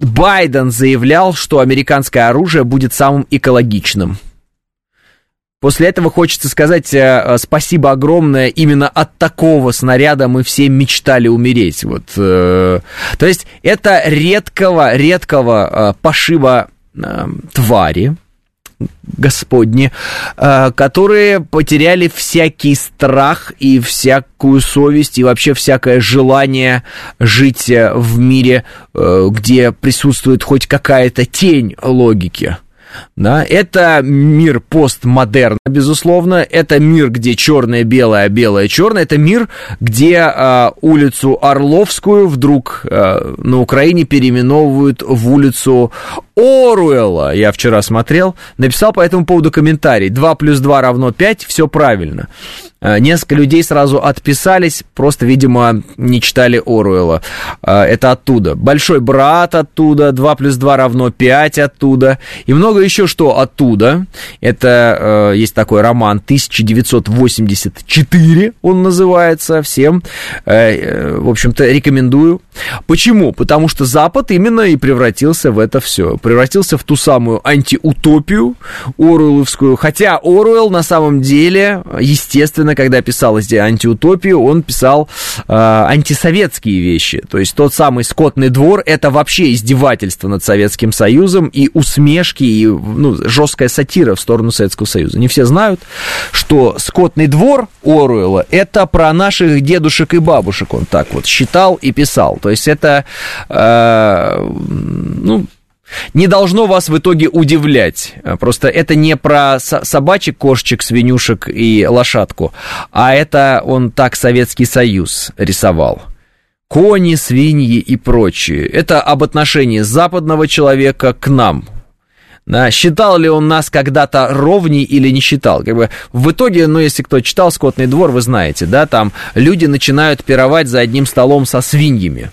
Байден заявлял, что американское оружие будет самым экологичным. После этого хочется сказать э, э, спасибо огромное. Именно от такого снаряда мы все мечтали умереть. Вот, э, то есть это редкого, редкого пошива э, твари, Господни, э, которые потеряли всякий страх и всякую совесть и вообще всякое желание жить э, в мире, э, где присутствует хоть какая-то тень логики да, это мир постмодерна, безусловно, это мир, где черное белое, а белое черное, это мир, где э, улицу Орловскую вдруг э, на Украине переименовывают в улицу Оруэлла, я вчера смотрел, написал по этому поводу комментарий, 2 плюс 2 равно 5, все правильно. Э, несколько людей сразу отписались, просто, видимо, не читали Оруэлла. Э, это оттуда. Большой брат оттуда, 2 плюс 2 равно 5 оттуда. И много еще что оттуда. Это э, есть такой роман 1984, он называется. Всем, в общем-то, рекомендую. Почему? Потому что Запад именно и превратился в это все. Превратился в ту самую антиутопию Оруэлловскую. Хотя Оруэлл на самом деле, естественно, когда писал здесь антиутопию, он писал э, антисоветские вещи. То есть тот самый скотный двор это вообще издевательство над Советским Союзом и усмешки, и ну, жесткая сатира в сторону Советского Союза. Не все знают, что скотный двор Оруэлла это про наших дедушек и бабушек, он так вот считал и писал. То есть это, э, ну, не должно вас в итоге удивлять. Просто это не про собачек, кошечек, свинюшек и лошадку, а это он так Советский Союз рисовал. Кони, свиньи и прочее. Это об отношении западного человека к нам, да, считал ли он нас когда-то ровней или не считал. Как бы в итоге, ну, если кто читал «Скотный двор», вы знаете, да, там люди начинают пировать за одним столом со свиньями.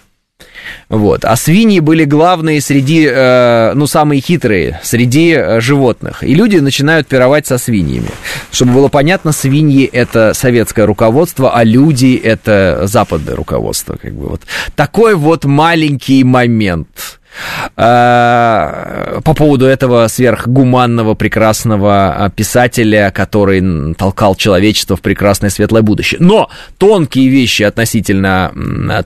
Вот. А свиньи были главные среди, э, ну, самые хитрые среди э, животных. И люди начинают пировать со свиньями. Чтобы было понятно, свиньи – это советское руководство, а люди – это западное руководство. Как бы вот. Такой вот маленький момент. По поводу этого сверхгуманного, прекрасного писателя, который толкал человечество в прекрасное светлое будущее. Но тонкие вещи относительно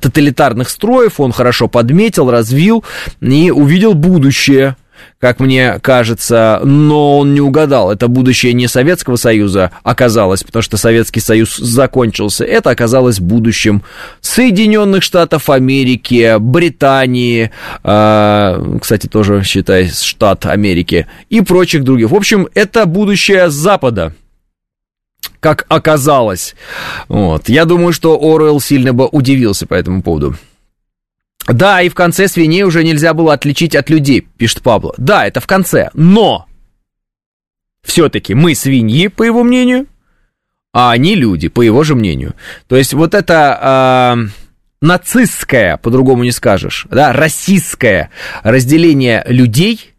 тоталитарных строев он хорошо подметил, развил и увидел будущее как мне кажется, но он не угадал. Это будущее не Советского Союза оказалось, потому что Советский Союз закончился. Это оказалось будущим Соединенных Штатов Америки, Британии, э, кстати, тоже считай штат Америки, и прочих других. В общем, это будущее Запада как оказалось. Вот. Я думаю, что Оруэлл сильно бы удивился по этому поводу. Да, и в конце свиней уже нельзя было отличить от людей, пишет Пабло. Да, это в конце, но все-таки мы свиньи, по его мнению, а они люди, по его же мнению. То есть вот это э, нацистское, по-другому не скажешь, да, расистское разделение людей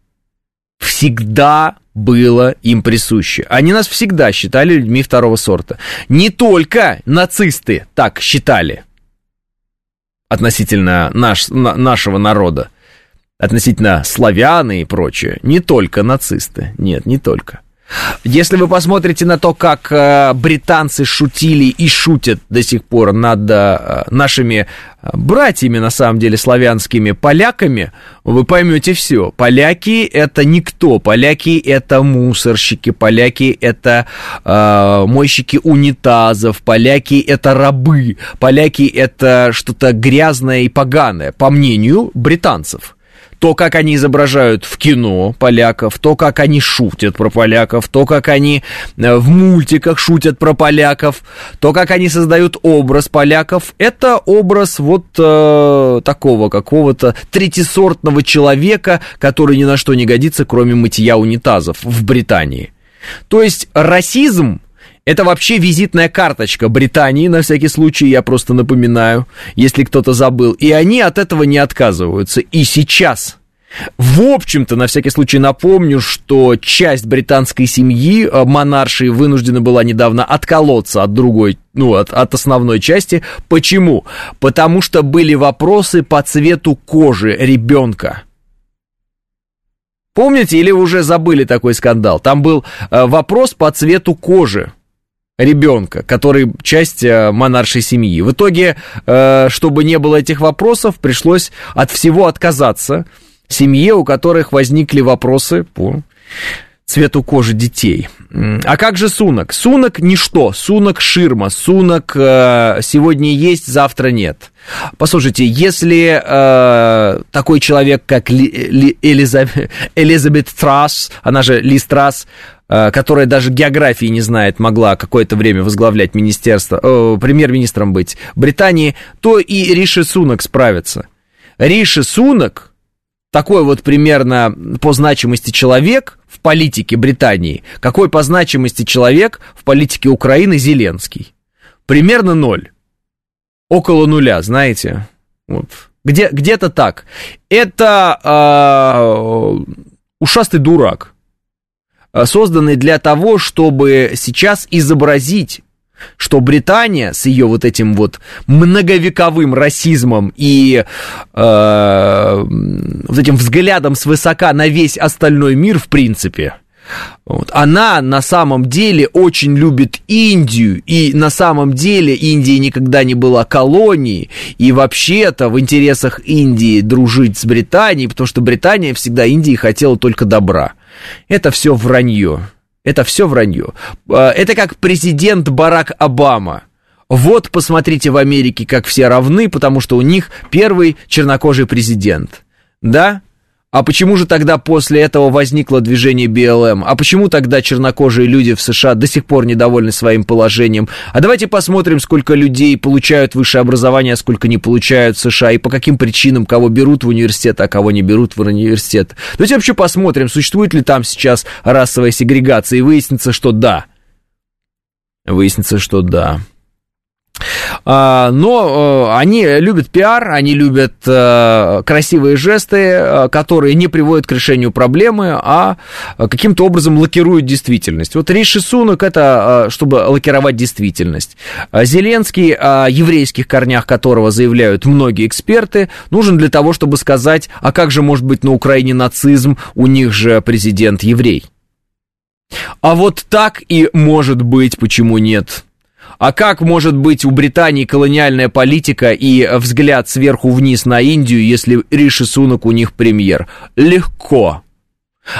всегда было им присуще. Они нас всегда считали людьми второго сорта. Не только нацисты так считали относительно наш, на, нашего народа, относительно славяны и прочее, не только нацисты, нет, не только. Если вы посмотрите на то, как э, британцы шутили и шутят до сих пор над э, нашими э, братьями, на самом деле, славянскими поляками, вы поймете все. Поляки это никто, поляки это мусорщики, поляки это э, мойщики унитазов, поляки это рабы, поляки это что-то грязное и поганое, по мнению британцев то, как они изображают в кино поляков, то, как они шутят про поляков, то, как они э, в мультиках шутят про поляков, то, как они создают образ поляков, это образ вот э, такого какого-то третисортного человека, который ни на что не годится, кроме мытья унитазов в Британии. То есть расизм это вообще визитная карточка Британии, на всякий случай, я просто напоминаю, если кто-то забыл. И они от этого не отказываются. И сейчас в общем-то, на всякий случай напомню, что часть британской семьи э, монаршей вынуждена была недавно отколоться от другой, ну, от, от основной части. Почему? Потому что были вопросы по цвету кожи ребенка. Помните или уже забыли такой скандал? Там был э, вопрос по цвету кожи ребенка, который часть э, монаршей семьи. В итоге, э, чтобы не было этих вопросов, пришлось от всего отказаться семье, у которых возникли вопросы по цвету кожи детей. А как же сунок? Сунок ничто, сунок ширма, сунок э, сегодня есть, завтра нет. Послушайте, если э, такой человек, как Ли, Ли, Элизабет, Элизабет Трасс, она же Ли Трасс, которая даже географии не знает, могла какое-то время возглавлять министерство, э, премьер-министром быть Британии, то и Риши Сунок справится. Риши Сунок такой вот примерно по значимости человек в политике Британии, какой по значимости человек в политике Украины Зеленский. Примерно ноль. Около нуля, знаете. Вот. Где, где-то так. Это э, ушастый дурак, созданный для того, чтобы сейчас изобразить что Британия с ее вот этим вот многовековым расизмом и э, вот этим взглядом свысока на весь остальной мир, в принципе, вот. Она на самом деле очень любит Индию, и на самом деле Индия никогда не была колонией, и вообще-то в интересах Индии дружить с Британией, потому что Британия всегда Индии хотела только добра. Это все вранье. Это все вранье. А, это как президент Барак Обама. Вот посмотрите в Америке, как все равны, потому что у них первый чернокожий президент. Да? А почему же тогда после этого возникло движение БЛМ? А почему тогда чернокожие люди в США до сих пор недовольны своим положением? А давайте посмотрим, сколько людей получают высшее образование, а сколько не получают в США, и по каким причинам кого берут в университет, а кого не берут в университет. Давайте вообще посмотрим, существует ли там сейчас расовая сегрегация, и выяснится, что да. Выяснится, что да. А, но э, они любят пиар, они любят э, красивые жесты, э, которые не приводят к решению проблемы, а каким-то образом лакируют действительность. Вот Риши Сунок это чтобы лакировать действительность. Зеленский, о еврейских корнях которого заявляют многие эксперты, нужен для того, чтобы сказать, а как же может быть на Украине нацизм, у них же президент еврей. А вот так и может быть, почему нет? А как может быть у Британии колониальная политика и взгляд сверху вниз на Индию, если Риши Сунок у них премьер? Легко.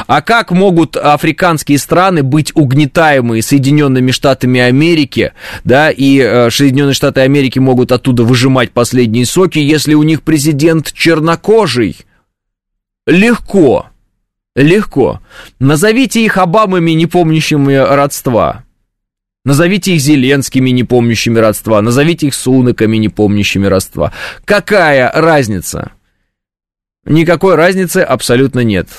А как могут африканские страны быть угнетаемые Соединенными Штатами Америки, да, и э, Соединенные Штаты Америки могут оттуда выжимать последние соки, если у них президент чернокожий? Легко. Легко. Назовите их Обамами, не помнящими родства. Назовите их Зеленскими, не помнящими родства. Назовите их Суныками, не помнящими родства. Какая разница? Никакой разницы абсолютно нет.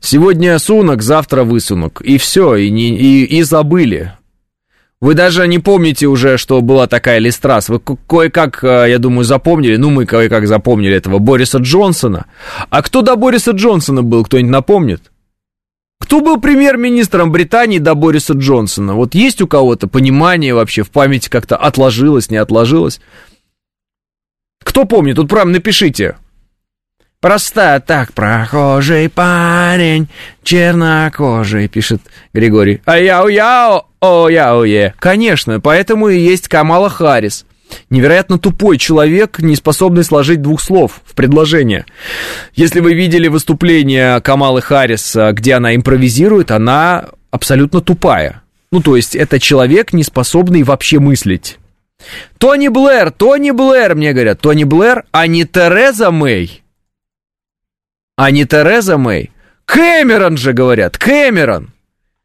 Сегодня сунок, завтра высунок. И все, и, не, и, и забыли. Вы даже не помните уже, что была такая Листрас. Вы кое-как, э, я думаю, запомнили, ну мы кое-как запомнили этого Бориса Джонсона. А кто до Бориса Джонсона был, кто-нибудь напомнит? Кто был премьер-министром Британии до Бориса Джонсона? Вот есть у кого-то понимание вообще, в памяти как-то отложилось, не отложилось? Кто помнит? Тут прям напишите. Просто так прохожий парень, чернокожий, пишет Григорий. А яу-яу, о яу-е. Конечно, поэтому и есть Камала Харрис невероятно тупой человек, не способный сложить двух слов в предложение. Если вы видели выступление Камалы Харрис, где она импровизирует, она абсолютно тупая. Ну, то есть, это человек, не способный вообще мыслить. Тони Блэр, Тони Блэр, мне говорят, Тони Блэр, а не Тереза Мэй. А не Тереза Мэй. Кэмерон же, говорят, Кэмерон.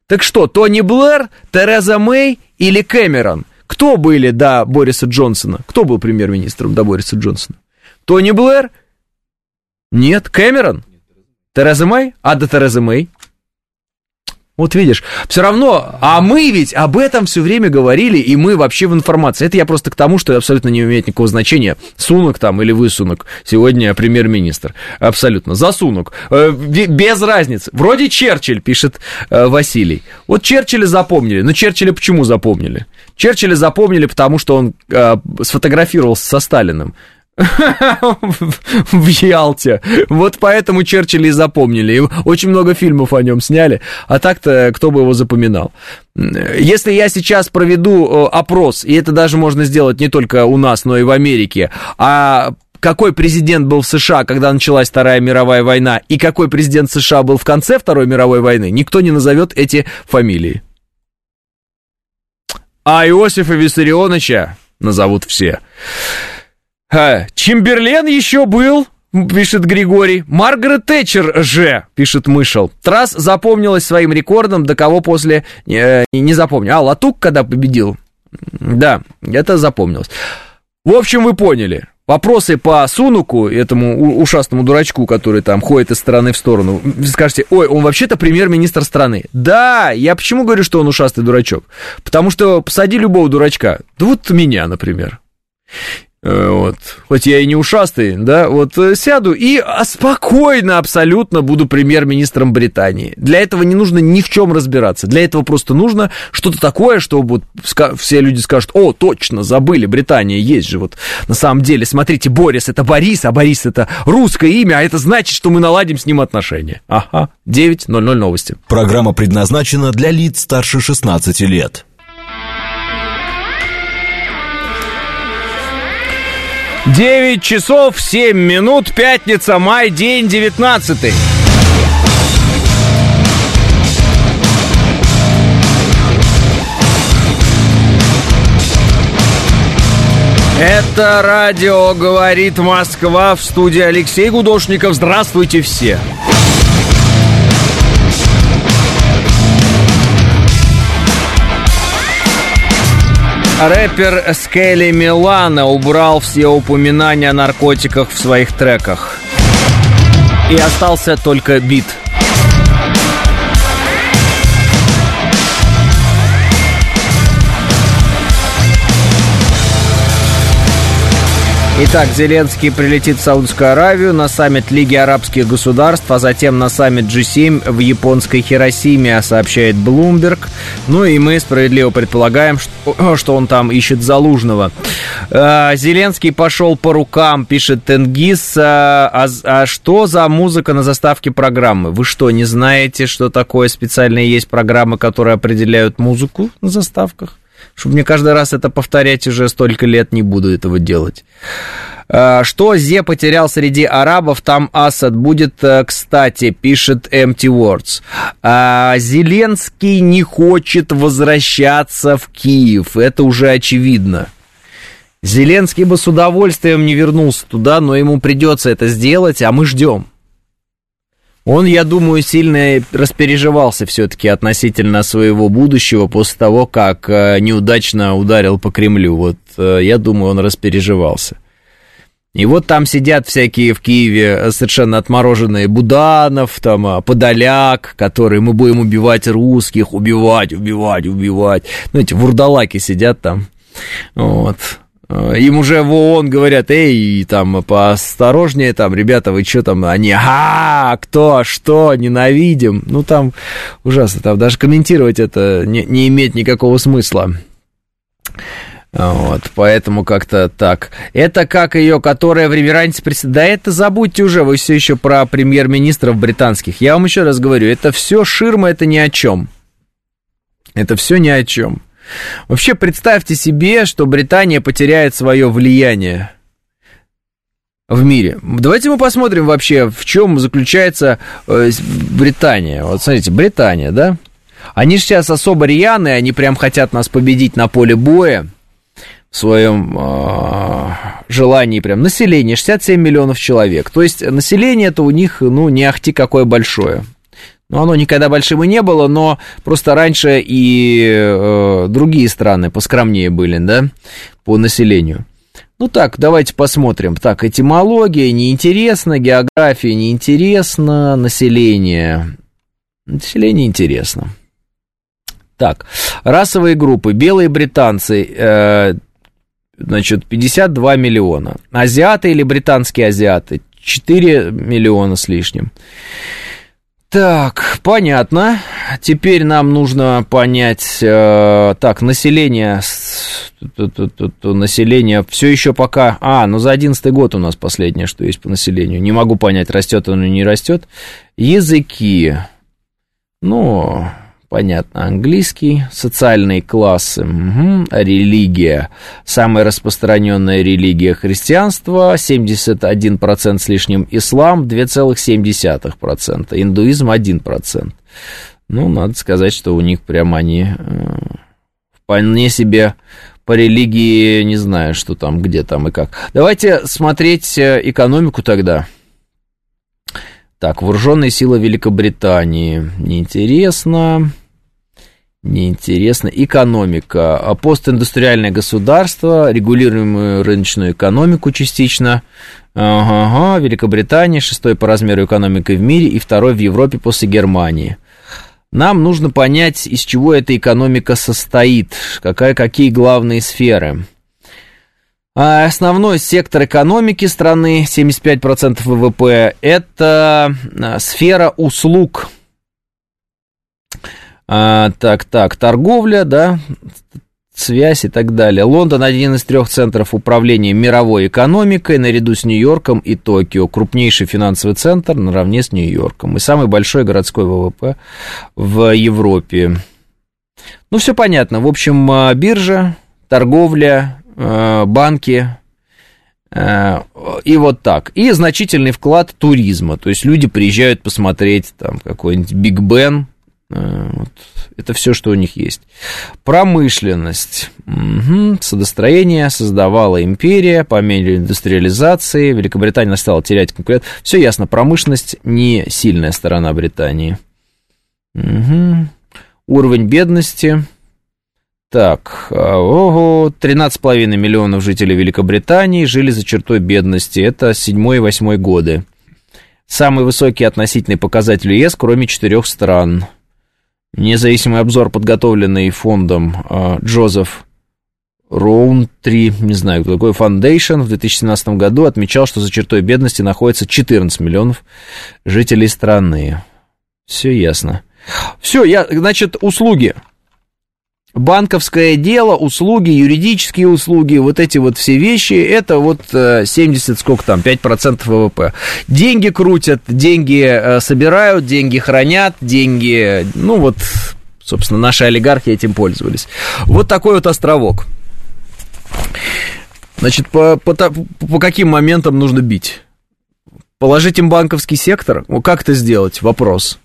Так что, Тони Блэр, Тереза Мэй или Кэмерон? Кто были до Бориса Джонсона? Кто был премьер-министром до Бориса Джонсона? Тони Блэр? Нет. Кэмерон? Тереза Мэй? А до Терезы Мэй? Вот видишь, все равно, а мы ведь об этом все время говорили, и мы вообще в информации. Это я просто к тому, что абсолютно не имеет никакого значения, сунок там или высунок. Сегодня премьер-министр. Абсолютно. Засунок. Э, без разницы. Вроде Черчилль, пишет э, Василий. Вот Черчилля запомнили. Но Черчилля почему запомнили? Черчилля запомнили, потому что он э, сфотографировался со Сталиным. в Ялте. Вот поэтому Черчилля и запомнили. Очень много фильмов о нем сняли. А так-то кто бы его запоминал. Если я сейчас проведу э, опрос, и это даже можно сделать не только у нас, но и в Америке, а какой президент был в США, когда началась Вторая мировая война, и какой президент США был в конце Второй мировой войны, никто не назовет эти фамилии. А Иосифа Виссарионовича назовут все. А, Чемберлен еще был, пишет Григорий. Маргарет Тэтчер же, пишет Мышел. Трасс запомнилась своим рекордом, до кого после э, не запомню. А, Латук когда победил? Да, это запомнилось. В общем, вы поняли. Вопросы по Сунуку, этому ушастому дурачку, который там ходит из стороны в сторону, вы скажете, ой, он вообще-то премьер-министр страны. Да, я почему говорю, что он ушастый дурачок? Потому что посади любого дурачка. Да вот меня, например. Э, вот. Хоть я и не ушастый, да, вот э, сяду и спокойно абсолютно буду премьер-министром Британии. Для этого не нужно ни в чем разбираться. Для этого просто нужно что-то такое, что вот все люди скажут, о, точно, забыли, Британия есть же вот на самом деле. Смотрите, Борис это Борис, а Борис это русское имя, а это значит, что мы наладим с ним отношения. Ага, 9.00 новости. Программа предназначена для лиц старше 16 лет. 9 часов 7 минут, пятница, май, день 19. Это радио «Говорит Москва» в студии Алексей Гудошников. Здравствуйте все! Рэпер Скелли Милана убрал все упоминания о наркотиках в своих треках. И остался только бит. Итак, Зеленский прилетит в Саудовскую Аравию на саммит Лиги арабских государств, а затем на саммит G7 в японской Хиросиме, сообщает Bloomberg. Ну и мы справедливо предполагаем, что, что он там ищет Залужного. А, Зеленский пошел по рукам, пишет Тенгиз. А, а, а что за музыка на заставке программы? Вы что, не знаете, что такое специальные есть программы, которые определяют музыку на заставках? Чтобы мне каждый раз это повторять уже столько лет не буду этого делать. А, что Зе потерял среди арабов, там Асад будет э, кстати, пишет Empty Words. А, Зеленский не хочет возвращаться в Киев, это уже очевидно. Зеленский бы с удовольствием не вернулся туда, но ему придется это сделать, а мы ждем. Он, я думаю, сильно распереживался все-таки относительно своего будущего после того, как э, неудачно ударил по Кремлю. Вот э, я думаю, он распереживался. И вот там сидят всякие в Киеве совершенно отмороженные Буданов, там, Подоляк, которые мы будем убивать русских, убивать, убивать, убивать. Ну, эти вурдалаки сидят там. Вот. Э, им уже в ООН говорят, эй, там, поосторожнее, там, ребята, вы что там, они, а, кто, что, ненавидим. Ну, там ужасно, там даже комментировать это не, не имеет никакого смысла. Вот, поэтому как-то так. Это как ее, которая в реверансе приседает. Да это забудьте уже, вы все еще про премьер-министров британских. Я вам еще раз говорю, это все ширма, это ни о чем. Это все ни о чем. Вообще представьте себе, что Британия потеряет свое влияние в мире. Давайте мы посмотрим вообще, в чем заключается э, Британия. Вот смотрите, Британия, да? Они же сейчас особо рьяные, они прям хотят нас победить на поле боя в своем э, желании прям. Население 67 миллионов человек. То есть население это у них, ну, не ахти какое большое. Ну, оно никогда большим и не было, но просто раньше и э, другие страны поскромнее были, да, по населению. Ну так, давайте посмотрим. Так, этимология неинтересно, география неинтересно, население. Население интересно. Так, расовые группы. Белые британцы, э, значит, 52 миллиона. Азиаты или британские азиаты? 4 миллиона с лишним. Так, понятно. Теперь нам нужно понять, э, так, население, население все еще пока, а, ну за одиннадцатый год у нас последнее, что есть по населению. Не могу понять, растет оно или не растет. Языки, ну, Понятно, английский, социальные классы, угу, религия. Самая распространенная религия христианство, 71% с лишним ислам, 2,7%, индуизм 1%. Ну, надо сказать, что у них прям они э, вполне себе по религии, не знаю, что там, где там и как. Давайте смотреть э, экономику тогда. Так, вооруженные силы Великобритании. Неинтересно. Неинтересно. Экономика. А постиндустриальное государство, регулируемую рыночную экономику частично. Ага, Великобритания, шестой по размеру экономикой в мире и второй в Европе после Германии. Нам нужно понять, из чего эта экономика состоит, какая, какие главные сферы. А основной сектор экономики страны, 75% ВВП, это а, сфера услуг – а, так, так, торговля, да, связь и так далее. Лондон один из трех центров управления мировой экономикой, наряду с Нью-Йорком и Токио. Крупнейший финансовый центр наравне с Нью-Йорком. И самый большой городской ВВП в Европе. Ну, все понятно. В общем, а, биржа, торговля, а, банки, а, и вот так. И значительный вклад туризма. То есть люди приезжают посмотреть там какой-нибудь Биг Бен, вот. Это все, что у них есть. Промышленность. Угу. Судостроение создавала империя по мере индустриализации. Великобритания стала терять конкурент. Все ясно, промышленность не сильная сторона Британии. Угу. Уровень бедности. Так, а, ого, 13,5 миллионов жителей Великобритании жили за чертой бедности. Это 7-8 годы. Самый высокий относительный показатель ЕС, кроме четырех стран – Независимый обзор, подготовленный фондом а, Джозеф Роун 3, не знаю, кто такой, Foundation в 2017 году отмечал, что за чертой бедности находится 14 миллионов жителей страны. Все ясно. Все, я, значит, услуги. Банковское дело, услуги, юридические услуги, вот эти вот все вещи, это вот 70, э, сколько там, 5% ВВП. Деньги крутят, деньги э, собирают, деньги хранят, деньги, ну вот, собственно, наши олигархи этим пользовались. Вот такой вот островок. Значит, по, по, по каким моментам нужно бить? Положить им банковский сектор? Как это сделать? Вопрос.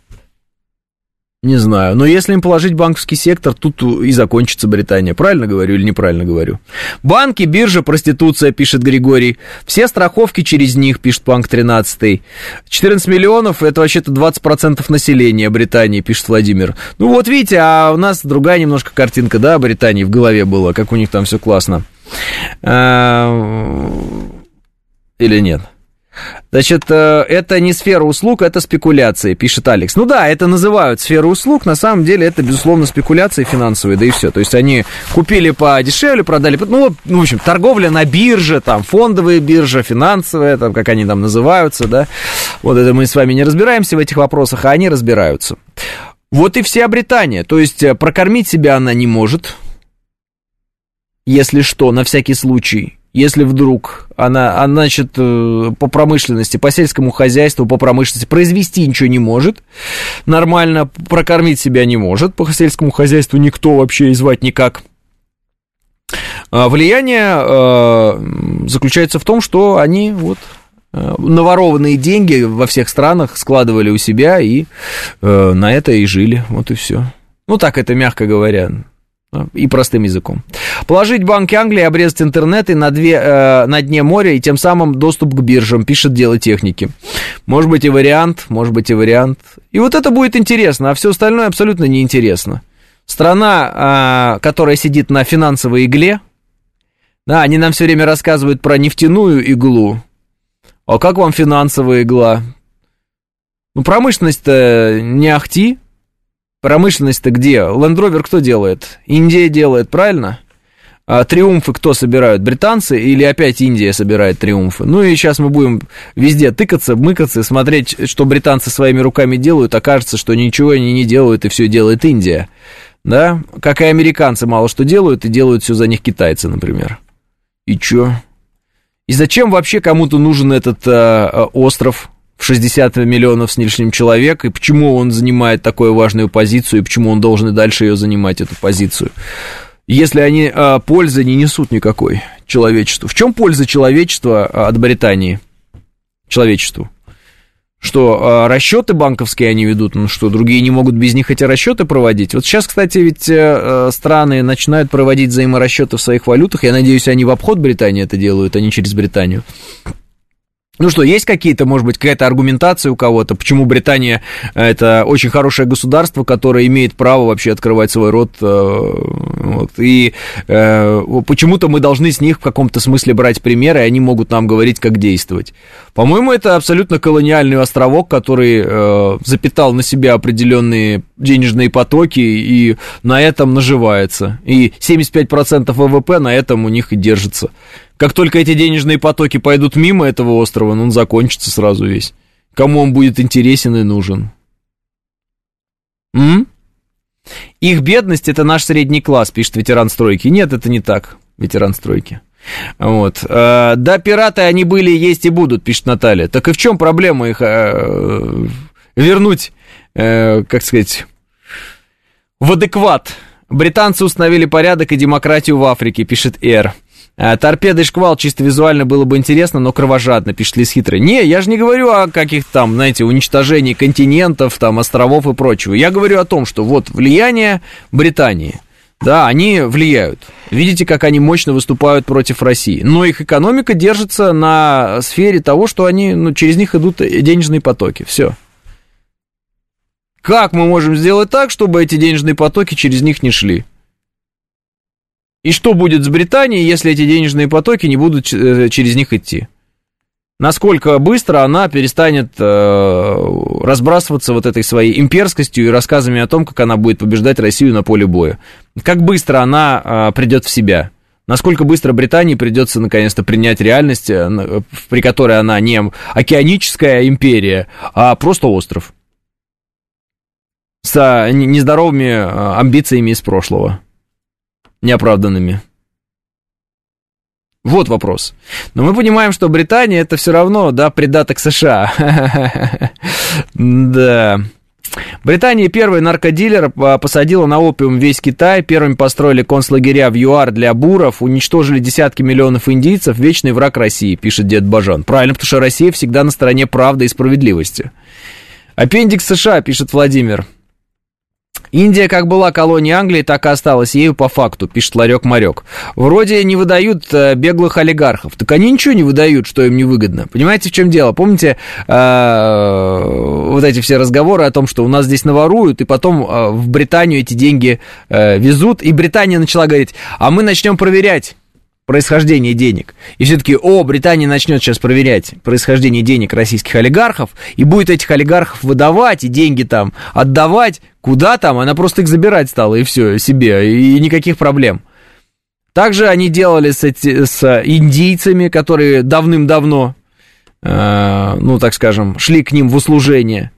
Не знаю. Но если им положить банковский сектор, тут и закончится Британия. Правильно говорю или неправильно говорю? Банки, биржа, проституция, пишет Григорий. Все страховки через них, пишет Банк 13. 14 миллионов, это вообще-то 20% населения Британии, пишет Владимир. Ну вот видите, а у нас другая немножко картинка, да, Британии в голове была, как у них там все классно. А, или нет? Значит, э, это не сфера услуг, это спекуляции, пишет Алекс. Ну да, это называют сферу услуг, на самом деле это, безусловно, спекуляции финансовые, да и все. То есть они купили по дешевле, продали, ну, ну, в общем, торговля на бирже, там, фондовые биржи, финансовые, там, как они там называются, да. Вот это мы с вами не разбираемся в этих вопросах, а они разбираются. Вот и вся Британия. То есть э, прокормить себя она не может, если что, на всякий случай если вдруг она, она, значит, э, по промышленности, по сельскому хозяйству, по промышленности произвести ничего не может, нормально прокормить себя не может, по сельскому хозяйству никто вообще и звать никак. А влияние э, заключается в том, что они вот э, наворованные деньги во всех странах складывали у себя и на это и жили, вот и все. Ну так это мягко говоря и простым языком. Положить банки Англии, обрезать интернет и на, две, э, на дне моря, и тем самым доступ к биржам, пишет дело техники. Может быть и вариант, может быть и вариант. И вот это будет интересно, а все остальное абсолютно неинтересно. Страна, э, которая сидит на финансовой игле, да, они нам все время рассказывают про нефтяную иглу. А как вам финансовая игла? Ну, промышленность-то не ахти, Промышленность-то где? Rover кто делает? Индия делает, правильно? А триумфы кто собирают? Британцы или опять Индия собирает триумфы? Ну и сейчас мы будем везде тыкаться, мыкаться, смотреть, что британцы своими руками делают, окажется, что ничего они не делают, и все делает Индия. Да? Как и американцы мало что делают, и делают все за них китайцы, например. И чё? И зачем вообще кому-то нужен этот э, остров? В 60 миллионов с лишним человек, и почему он занимает такую важную позицию, и почему он должен и дальше ее занимать, эту позицию. Если они а, пользы не несут никакой человечеству. В чем польза человечества а, от Британии? Человечеству. Что, а, расчеты банковские они ведут, ну что, другие не могут без них эти расчеты проводить? Вот сейчас, кстати, ведь э, страны начинают проводить взаиморасчеты в своих валютах, я надеюсь, они в обход Британии это делают, а не через Британию. Ну что, есть какие-то, может быть, какая-то аргументация у кого-то, почему Британия э, это очень хорошее государство, которое имеет право вообще открывать свой рот, э, вот, и э, почему-то мы должны с них в каком-то смысле брать примеры, и они могут нам говорить, как действовать. По-моему, это абсолютно колониальный островок, который э, запитал на себя определенные денежные потоки и на этом наживается. И 75% ВВП на этом у них и держится. Как только эти денежные потоки пойдут мимо этого острова, ну, он закончится сразу весь. Кому он будет интересен и нужен? М? Их бедность это наш средний класс, пишет ветеран стройки. Нет, это не так, ветеран стройки. Вот. А, да, пираты они были, есть и будут, пишет Наталья. Так и в чем проблема их а, вернуть, а, как сказать, в адекват? Британцы установили порядок и демократию в Африке, пишет Эр. Э, торпеда и шквал чисто визуально было бы интересно, но кровожадно, пишет Лис Хитрый. Не, я же не говорю о каких-то там, знаете, уничтожении континентов, там, островов и прочего. Я говорю о том, что вот влияние Британии, да, они влияют. Видите, как они мощно выступают против России. Но их экономика держится на сфере того, что они, ну, через них идут денежные потоки. Все. Как мы можем сделать так, чтобы эти денежные потоки через них не шли? И что будет с Британией, если эти денежные потоки не будут э, через них идти? Насколько быстро она перестанет э, разбрасываться вот этой своей имперскостью и рассказами о том, как она будет побеждать Россию на поле боя? Как быстро она э, придет в себя? Насколько быстро Британии придется наконец-то принять реальность, э, при которой она не океаническая империя, а просто остров с нездоровыми амбициями из прошлого, неоправданными. Вот вопрос. Но мы понимаем, что Британия это все равно, да, придаток США. Да. Британия первый наркодилер посадила на опиум весь Китай, первыми построили концлагеря в ЮАР для буров, уничтожили десятки миллионов индийцев, вечный враг России, пишет дед Бажан. Правильно, потому что Россия всегда на стороне правды и справедливости. Аппендикс США, пишет Владимир. Индия как была колонией Англии, так и осталась ею по факту, пишет Ларек Марек. Вроде не выдают э, беглых олигархов. Так они ничего не выдают, что им не выгодно. Понимаете, в чем дело? Помните э, вот эти все разговоры о том, что у нас здесь наворуют, и потом э, в Британию эти деньги везут, и Британия начала говорить, а мы начнем проверять происхождение денег. И все-таки, о, Британия начнет сейчас проверять происхождение денег российских олигархов, и будет этих олигархов выдавать, и деньги там отдавать, куда там, она просто их забирать стала, и все, себе, и никаких проблем. Также они делали с, эти, с индийцами, которые давным-давно, э, ну, так скажем, шли к ним в услужение –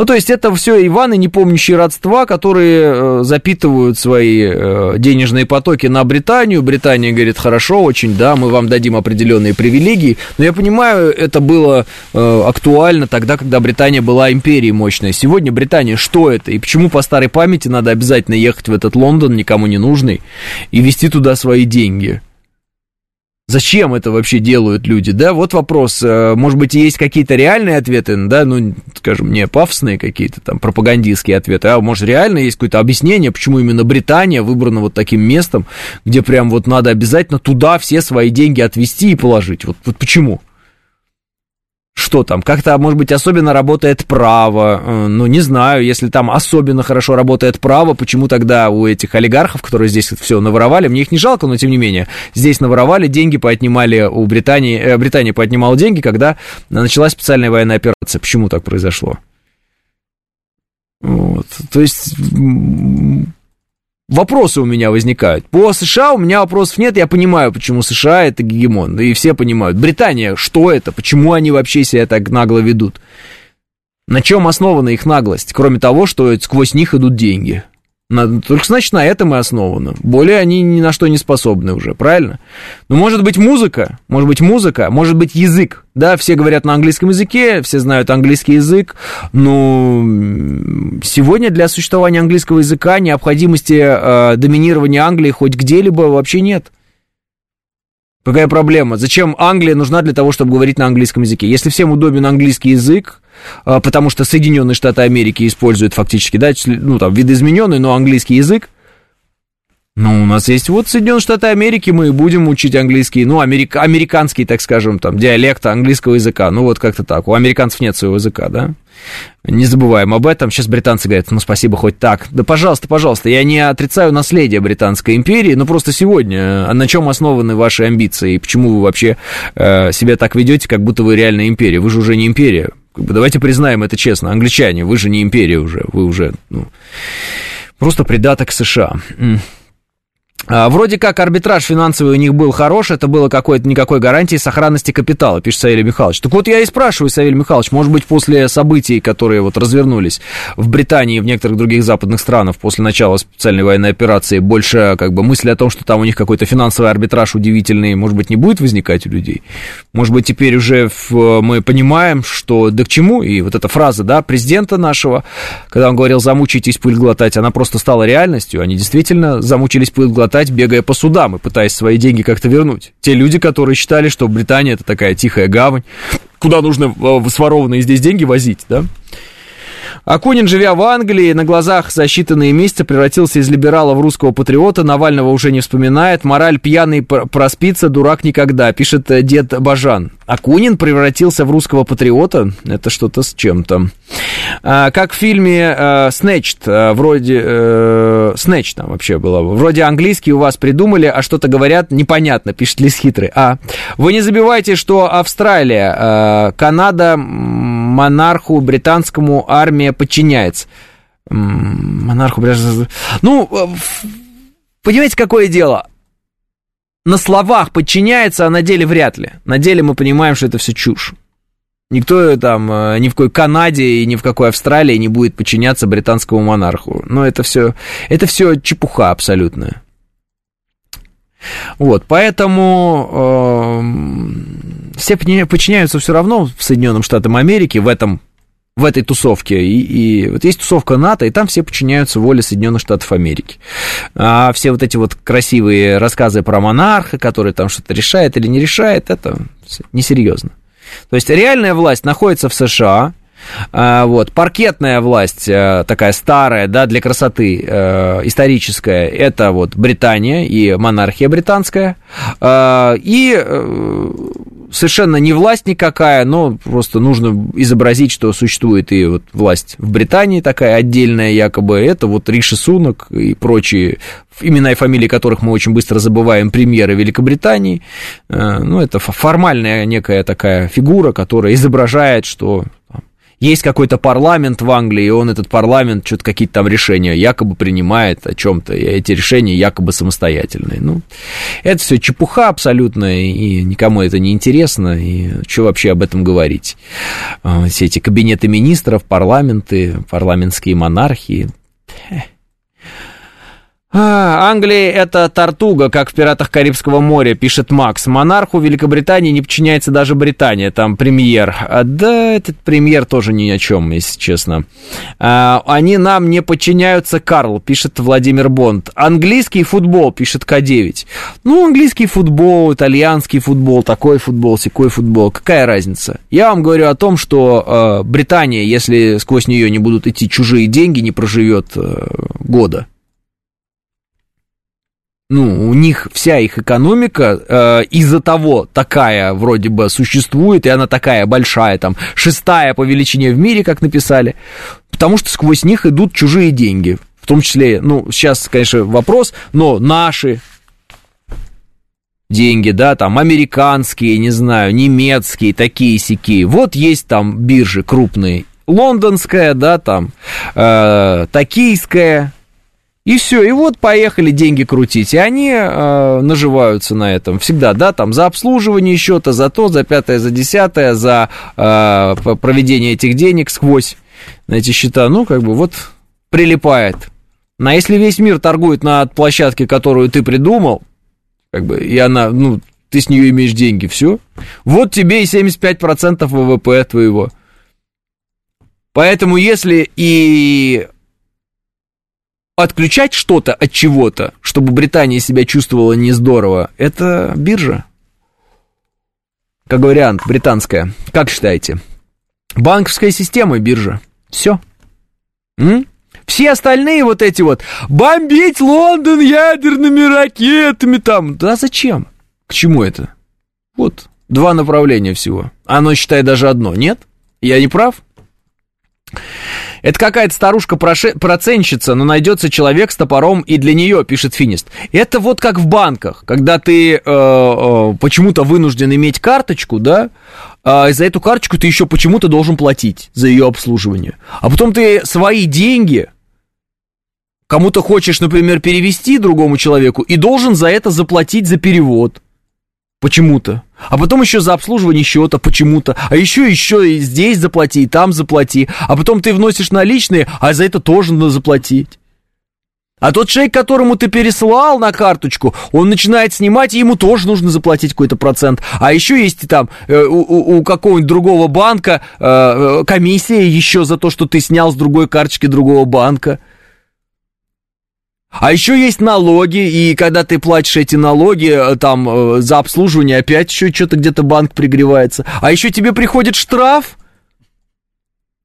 ну, то есть это все Иваны, не помнящие родства, которые э, запитывают свои э, денежные потоки на Британию. Британия говорит, хорошо, очень, да, мы вам дадим определенные привилегии. Но я понимаю, это было э, актуально тогда, когда Британия была империей мощной. Сегодня Британия, что это? И почему по старой памяти надо обязательно ехать в этот Лондон, никому не нужный, и вести туда свои деньги? Зачем это вообще делают люди, да? Вот вопрос, э, может быть, есть какие-то реальные ответы, да, ну, скажем, не пафосные какие-то там пропагандистские ответы, а может, реально есть какое-то объяснение, почему именно Британия выбрана вот таким местом, где прям вот надо обязательно туда все свои деньги отвести и положить. Вот, вот почему? Что там, как-то, может быть, особенно работает право, э, ну, не знаю, если там особенно хорошо работает право, почему тогда у этих олигархов, которые здесь все наворовали, мне их не жалко, но тем не менее, здесь наворовали, деньги поотнимали у Британии, э, Британия поотнимала деньги, когда началась специальная военная операция. Почему так произошло? Вот. То есть вопросы у меня возникают. По США у меня вопросов нет, я понимаю, почему США это гегемон, и все понимают. Британия, что это, почему они вообще себя так нагло ведут? На чем основана их наглость, кроме того, что сквозь них идут деньги? Только значит на этом и основано. Более они ни на что не способны уже, правильно? Но ну, может быть музыка, может быть музыка, может быть язык. Да, все говорят на английском языке, все знают английский язык, но сегодня для существования английского языка необходимости э, доминирования Англии хоть где-либо вообще нет. Какая проблема? Зачем Англия нужна для того, чтобы говорить на английском языке? Если всем удобен английский язык, потому что Соединенные Штаты Америки используют фактически, да, ну, там, видоизмененный, но английский язык, ну, у нас есть вот Соединенные Штаты Америки, мы будем учить английский, ну, америка, американский, так скажем, там, диалект английского языка. Ну, вот как-то так. У американцев нет своего языка, да? Не забываем об этом. Сейчас британцы говорят, ну, спасибо, хоть так. Да, пожалуйста, пожалуйста, я не отрицаю наследие Британской империи, но просто сегодня, а на чем основаны ваши амбиции, и почему вы вообще э, себя так ведете, как будто вы реальная империя? Вы же уже не империя. Давайте признаем это честно. Англичане, вы же не империя уже, вы уже, ну, просто придаток США. А, вроде как арбитраж финансовый у них был хороший, это было какой-то никакой гарантии сохранности капитала, пишет Савелий Михайлович. Так вот я и спрашиваю, Савелий Михайлович, может быть, после событий, которые вот развернулись в Британии и в некоторых других западных странах после начала специальной военной операции, больше как бы мысли о том, что там у них какой-то финансовый арбитраж удивительный, может быть, не будет возникать у людей? Может быть, теперь уже мы понимаем, что да к чему, и вот эта фраза, да, президента нашего, когда он говорил «замучитесь пыль глотать», она просто стала реальностью, они действительно замучились пыль глотать, хватать, бегая по судам и пытаясь свои деньги как-то вернуть. Те люди, которые считали, что Британия это такая тихая гавань, куда нужно э, сворованные здесь деньги возить, да? Акунин, живя в Англии, на глазах за считанные месяцы превратился из либерала в русского патриота, Навального уже не вспоминает, мораль пьяный проспится, дурак никогда, пишет э, дед Бажан. Акунин превратился в русского патриота, это что-то с чем-то. А, как в фильме э, Snatched, э, вроде... Э, Snatched там вообще было. Вроде английский у вас придумали, а что-то говорят непонятно, пишет Лис Хитрый. А, вы не забивайте, что Австралия, э, Канада монарху британскому армия подчиняется. Монарху. Ну, э, понимаете, какое дело? на словах подчиняется, а на деле вряд ли. На деле мы понимаем, что это все чушь. Никто там э, ни в какой Канаде и ни в какой Австралии не будет подчиняться британскому монарху. Но это все, это все чепуха абсолютная. Вот, поэтому э, все подчиняются все равно Соединенным Штатам Америки в этом в этой тусовке. И, и вот есть тусовка НАТО, и там все подчиняются воле Соединенных Штатов Америки. А все вот эти вот красивые рассказы про монарха, который там что-то решает или не решает, это несерьезно. То есть реальная власть находится в США, а, вот, паркетная власть, э, такая старая, да, для красоты, э, историческая, это вот Британия и монархия британская. А, и э, совершенно не власть никакая, но просто нужно изобразить, что существует и вот власть в Британии такая отдельная якобы, это вот Риши Сунок и прочие имена и фамилии которых мы очень быстро забываем, премьеры Великобритании. Ну, это формальная некая такая фигура, которая изображает, что есть какой-то парламент в Англии, и он этот парламент что-то какие-то там решения якобы принимает о чем-то, и эти решения якобы самостоятельные. Ну, это все чепуха абсолютно, и никому это не интересно, и что вообще об этом говорить? А, все эти кабинеты министров, парламенты, парламентские монархии. А, Англия это тортуга, как в «Пиратах Карибского моря», пишет Макс. Монарху Великобритании не подчиняется даже Британия, там премьер. А, да, этот премьер тоже ни о чем, если честно. А, они нам не подчиняются, Карл, пишет Владимир Бонд. Английский футбол, пишет К9. Ну, английский футбол, итальянский футбол, такой футбол, секой футбол, какая разница? Я вам говорю о том, что э, Британия, если сквозь нее не будут идти чужие деньги, не проживет э, года ну, у них вся их экономика э, из-за того такая вроде бы существует, и она такая большая, там, шестая по величине в мире, как написали, потому что сквозь них идут чужие деньги, в том числе, ну, сейчас, конечно, вопрос, но наши деньги, да, там, американские, не знаю, немецкие, такие сики. Вот есть там биржи крупные, лондонская, да, там, э, токийская, и все, и вот поехали деньги крутить. И они э, наживаются на этом всегда, да, там за обслуживание счета, за то, за пятое, за десятое, за э, проведение этих денег сквозь на эти счета. Ну, как бы вот прилипает. Но если весь мир торгует на площадке, которую ты придумал, как бы, и она, ну, ты с нее имеешь деньги, все. Вот тебе и 75% ВВП твоего. Поэтому если и отключать что-то от чего-то, чтобы Британия себя чувствовала не здорово, это биржа. Как вариант, британская. Как считаете? Банковская система и биржа. Все. М? Все остальные вот эти вот бомбить Лондон ядерными ракетами там. Да зачем? К чему это? Вот, два направления всего. Оно, считай, даже одно. Нет? Я не прав? Это какая-то старушка-проценщица, но найдется человек с топором и для нее, пишет Финист. Это вот как в банках, когда ты э, э, почему-то вынужден иметь карточку, да, а за эту карточку ты еще почему-то должен платить за ее обслуживание. А потом ты свои деньги кому-то хочешь, например, перевести другому человеку и должен за это заплатить за перевод. Почему-то. А потом еще за обслуживание счета почему-то. А еще, еще и здесь заплати, и там заплати. А потом ты вносишь наличные, а за это тоже надо заплатить. А тот человек, которому ты переслал на карточку, он начинает снимать, и ему тоже нужно заплатить какой-то процент. А еще есть там э, у, у какого-нибудь другого банка э, э, комиссия еще за то, что ты снял с другой карточки другого банка. А еще есть налоги, и когда ты платишь эти налоги, э, там, э, за обслуживание, опять еще что-то где-то банк пригревается. А еще тебе приходит штраф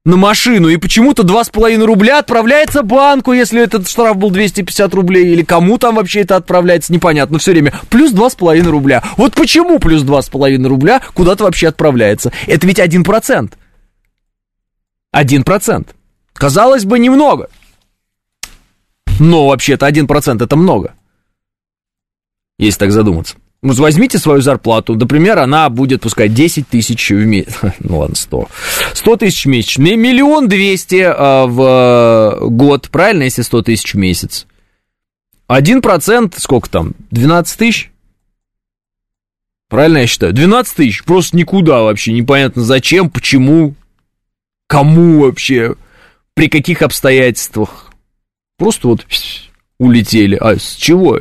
на машину, и почему-то 2,5 рубля отправляется банку, если этот штраф был 250 рублей, или кому там вообще это отправляется, непонятно, все время. Плюс 2,5 рубля. Вот почему плюс 2,5 рубля куда-то вообще отправляется? Это ведь 1%. 1%. Казалось бы, немного. Но вообще-то 1% это много. Если так задуматься. Ну, возьмите свою зарплату, например, она будет, пускай, 10 тысяч в месяц, ну ладно, 100, 100 тысяч в месяц, миллион двести а, в год, правильно, если 100 тысяч в месяц? 1%, сколько там, 12 тысяч? Правильно я считаю? 12 тысяч просто никуда вообще, непонятно зачем, почему, кому вообще, при каких обстоятельствах. Просто вот улетели. А с чего?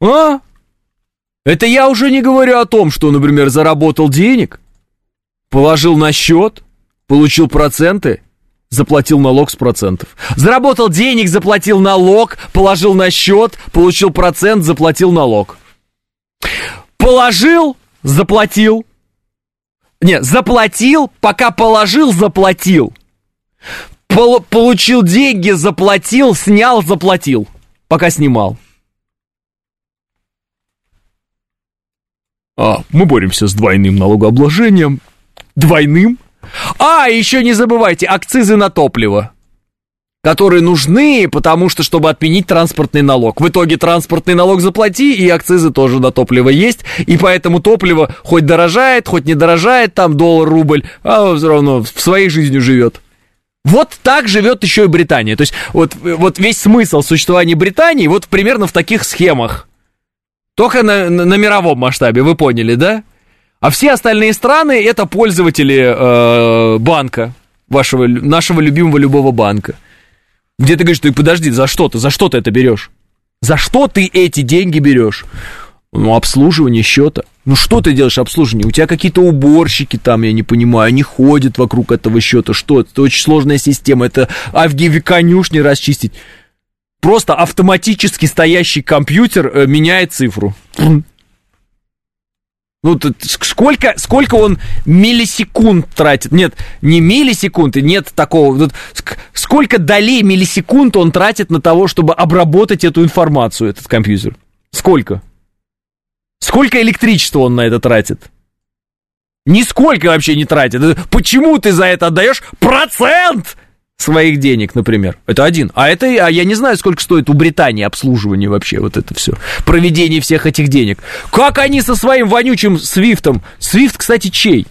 А? Это я уже не говорю о том, что, например, заработал денег, положил на счет, получил проценты, заплатил налог с процентов. Заработал денег, заплатил налог, положил на счет, получил процент, заплатил налог. Положил, заплатил. Не, заплатил, пока положил, заплатил. Пол получил деньги, заплатил, снял, заплатил. Пока снимал. А, мы боремся с двойным налогообложением. Двойным? А, еще не забывайте, акцизы на топливо которые нужны, потому что, чтобы отменить транспортный налог. В итоге транспортный налог заплати, и акцизы тоже на топливо есть, и поэтому топливо хоть дорожает, хоть не дорожает, там доллар, рубль, а все равно в своей жизнью живет. Вот так живет еще и Британия. То есть вот, вот весь смысл существования Британии вот примерно в таких схемах. Только на, на, на мировом масштабе, вы поняли, да? А все остальные страны это пользователи э, банка, вашего, нашего любимого любого банка. Где ты говоришь, ты подожди, за что ты, за что ты это берешь? За что ты эти деньги берешь? Ну, обслуживание счета. Ну, что ты делаешь обслуживание? У тебя какие-то уборщики там, я не понимаю, они ходят вокруг этого счета. Что? Это очень сложная система. Это Авгиеве конюшни расчистить. Просто автоматически стоящий компьютер э, меняет цифру. Ну, сколько, сколько он миллисекунд тратит? Нет, не миллисекунды, нет такого. Сколько долей миллисекунд он тратит на того, чтобы обработать эту информацию, этот компьютер? Сколько? Сколько электричества он на это тратит? Нисколько вообще не тратит. Почему ты за это отдаешь процент? своих денег, например. Это один. А это, а я не знаю, сколько стоит у Британии обслуживание вообще, вот это все. Проведение всех этих денег. Как они со своим вонючим Свифтом? Свифт, кстати, чей?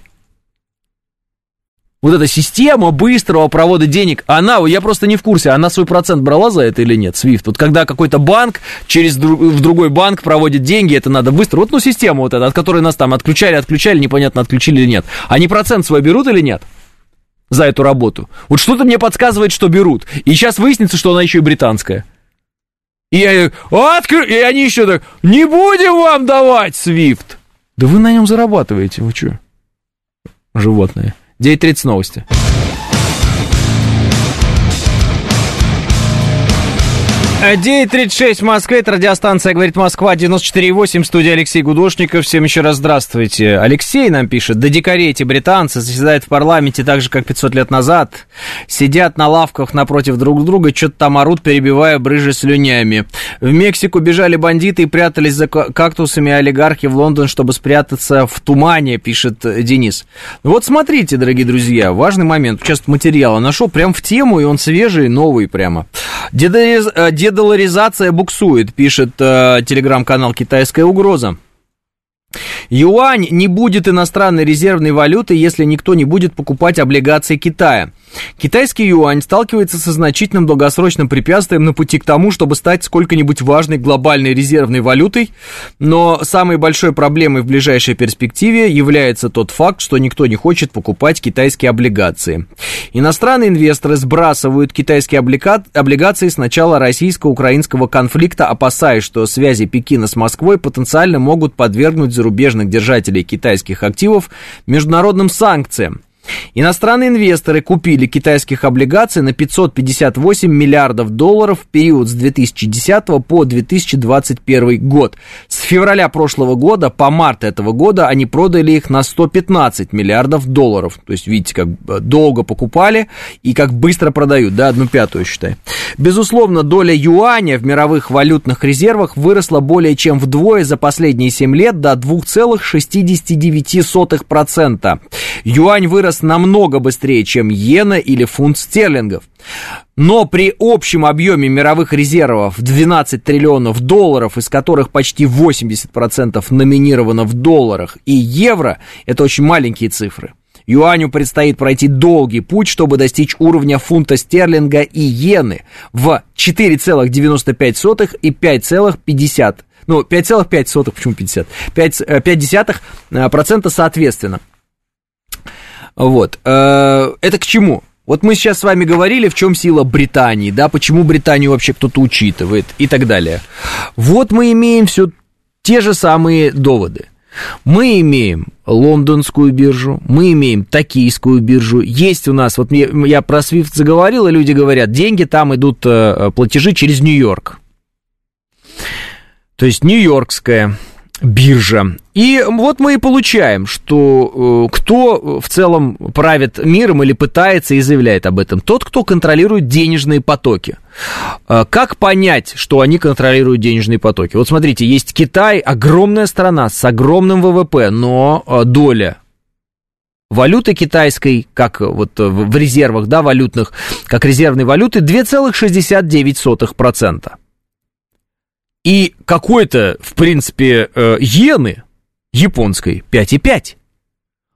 Вот эта система быстрого провода денег, она, я просто не в курсе, она свой процент брала за это или нет, Свифт? Вот когда какой-то банк через друг, в другой банк проводит деньги, это надо быстро. Вот, ну, система вот эта, от которой нас там отключали, отключали, непонятно, отключили или нет. Они процент свой берут или нет? за эту работу. Вот что-то мне подсказывает, что берут. И сейчас выяснится, что она еще и британская. И, я, откр... и они еще так, не будем вам давать Свифт. Да вы на нем зарабатываете, вы что? Животные. 9.30 новости. 9.36 в Москве, это радиостанция «Говорит Москва», 94.8, студия Алексей Гудошников. Всем еще раз здравствуйте. Алексей нам пишет, да дикари эти британцы заседают в парламенте так же, как 500 лет назад. Сидят на лавках напротив друг друга, что-то там орут, перебивая брыжи слюнями. В Мексику бежали бандиты и прятались за кактусами олигархи в Лондон, чтобы спрятаться в тумане, пишет Денис. Вот смотрите, дорогие друзья, важный момент. Сейчас материала нашел прям в тему, и он свежий, новый прямо. Дедориз дедоларизация буксует, пишет э, телеграм-канал «Китайская угроза». Юань не будет иностранной резервной валютой, если никто не будет покупать облигации Китая. Китайский юань сталкивается со значительным долгосрочным препятствием на пути к тому, чтобы стать сколько-нибудь важной глобальной резервной валютой, но самой большой проблемой в ближайшей перспективе является тот факт, что никто не хочет покупать китайские облигации. Иностранные инвесторы сбрасывают китайские облига... облигации с начала российско-украинского конфликта, опасаясь, что связи Пекина с Москвой потенциально могут подвергнуть зарубежных держателей китайских активов международным санкциям. Иностранные инвесторы купили китайских облигаций на 558 миллиардов долларов в период с 2010 по 2021 год. С февраля прошлого года по март этого года они продали их на 115 миллиардов долларов. То есть, видите, как долго покупали и как быстро продают, да, одну пятую, считай. Безусловно, доля юаня в мировых валютных резервах выросла более чем вдвое за последние 7 лет до 2,69%. Юань вырос вырос намного быстрее, чем иена или фунт стерлингов. Но при общем объеме мировых резервов в 12 триллионов долларов, из которых почти 80% номинировано в долларах и евро, это очень маленькие цифры. Юаню предстоит пройти долгий путь, чтобы достичь уровня фунта стерлинга и иены в 4,95 и 5,50 Ну, 5,5, почему 50? 5, 5 процента соответственно. Вот. Это к чему? Вот мы сейчас с вами говорили, в чем сила Британии, да, почему Британию вообще кто-то учитывает и так далее. Вот мы имеем все те же самые доводы. Мы имеем лондонскую биржу, мы имеем токийскую биржу. Есть у нас, вот я про SWIFT заговорил, и люди говорят, деньги там идут, э, платежи через Нью-Йорк. То есть Нью-Йоркская биржа. И вот мы и получаем, что э, кто в целом правит миром или пытается и заявляет об этом? Тот, кто контролирует денежные потоки. Э, как понять, что они контролируют денежные потоки? Вот смотрите, есть Китай, огромная страна с огромным ВВП, но э, доля валюты китайской, как вот в резервах, да, валютных, как резервной валюты, 2,69%. И какой-то, в принципе, э, иены японской 5,5.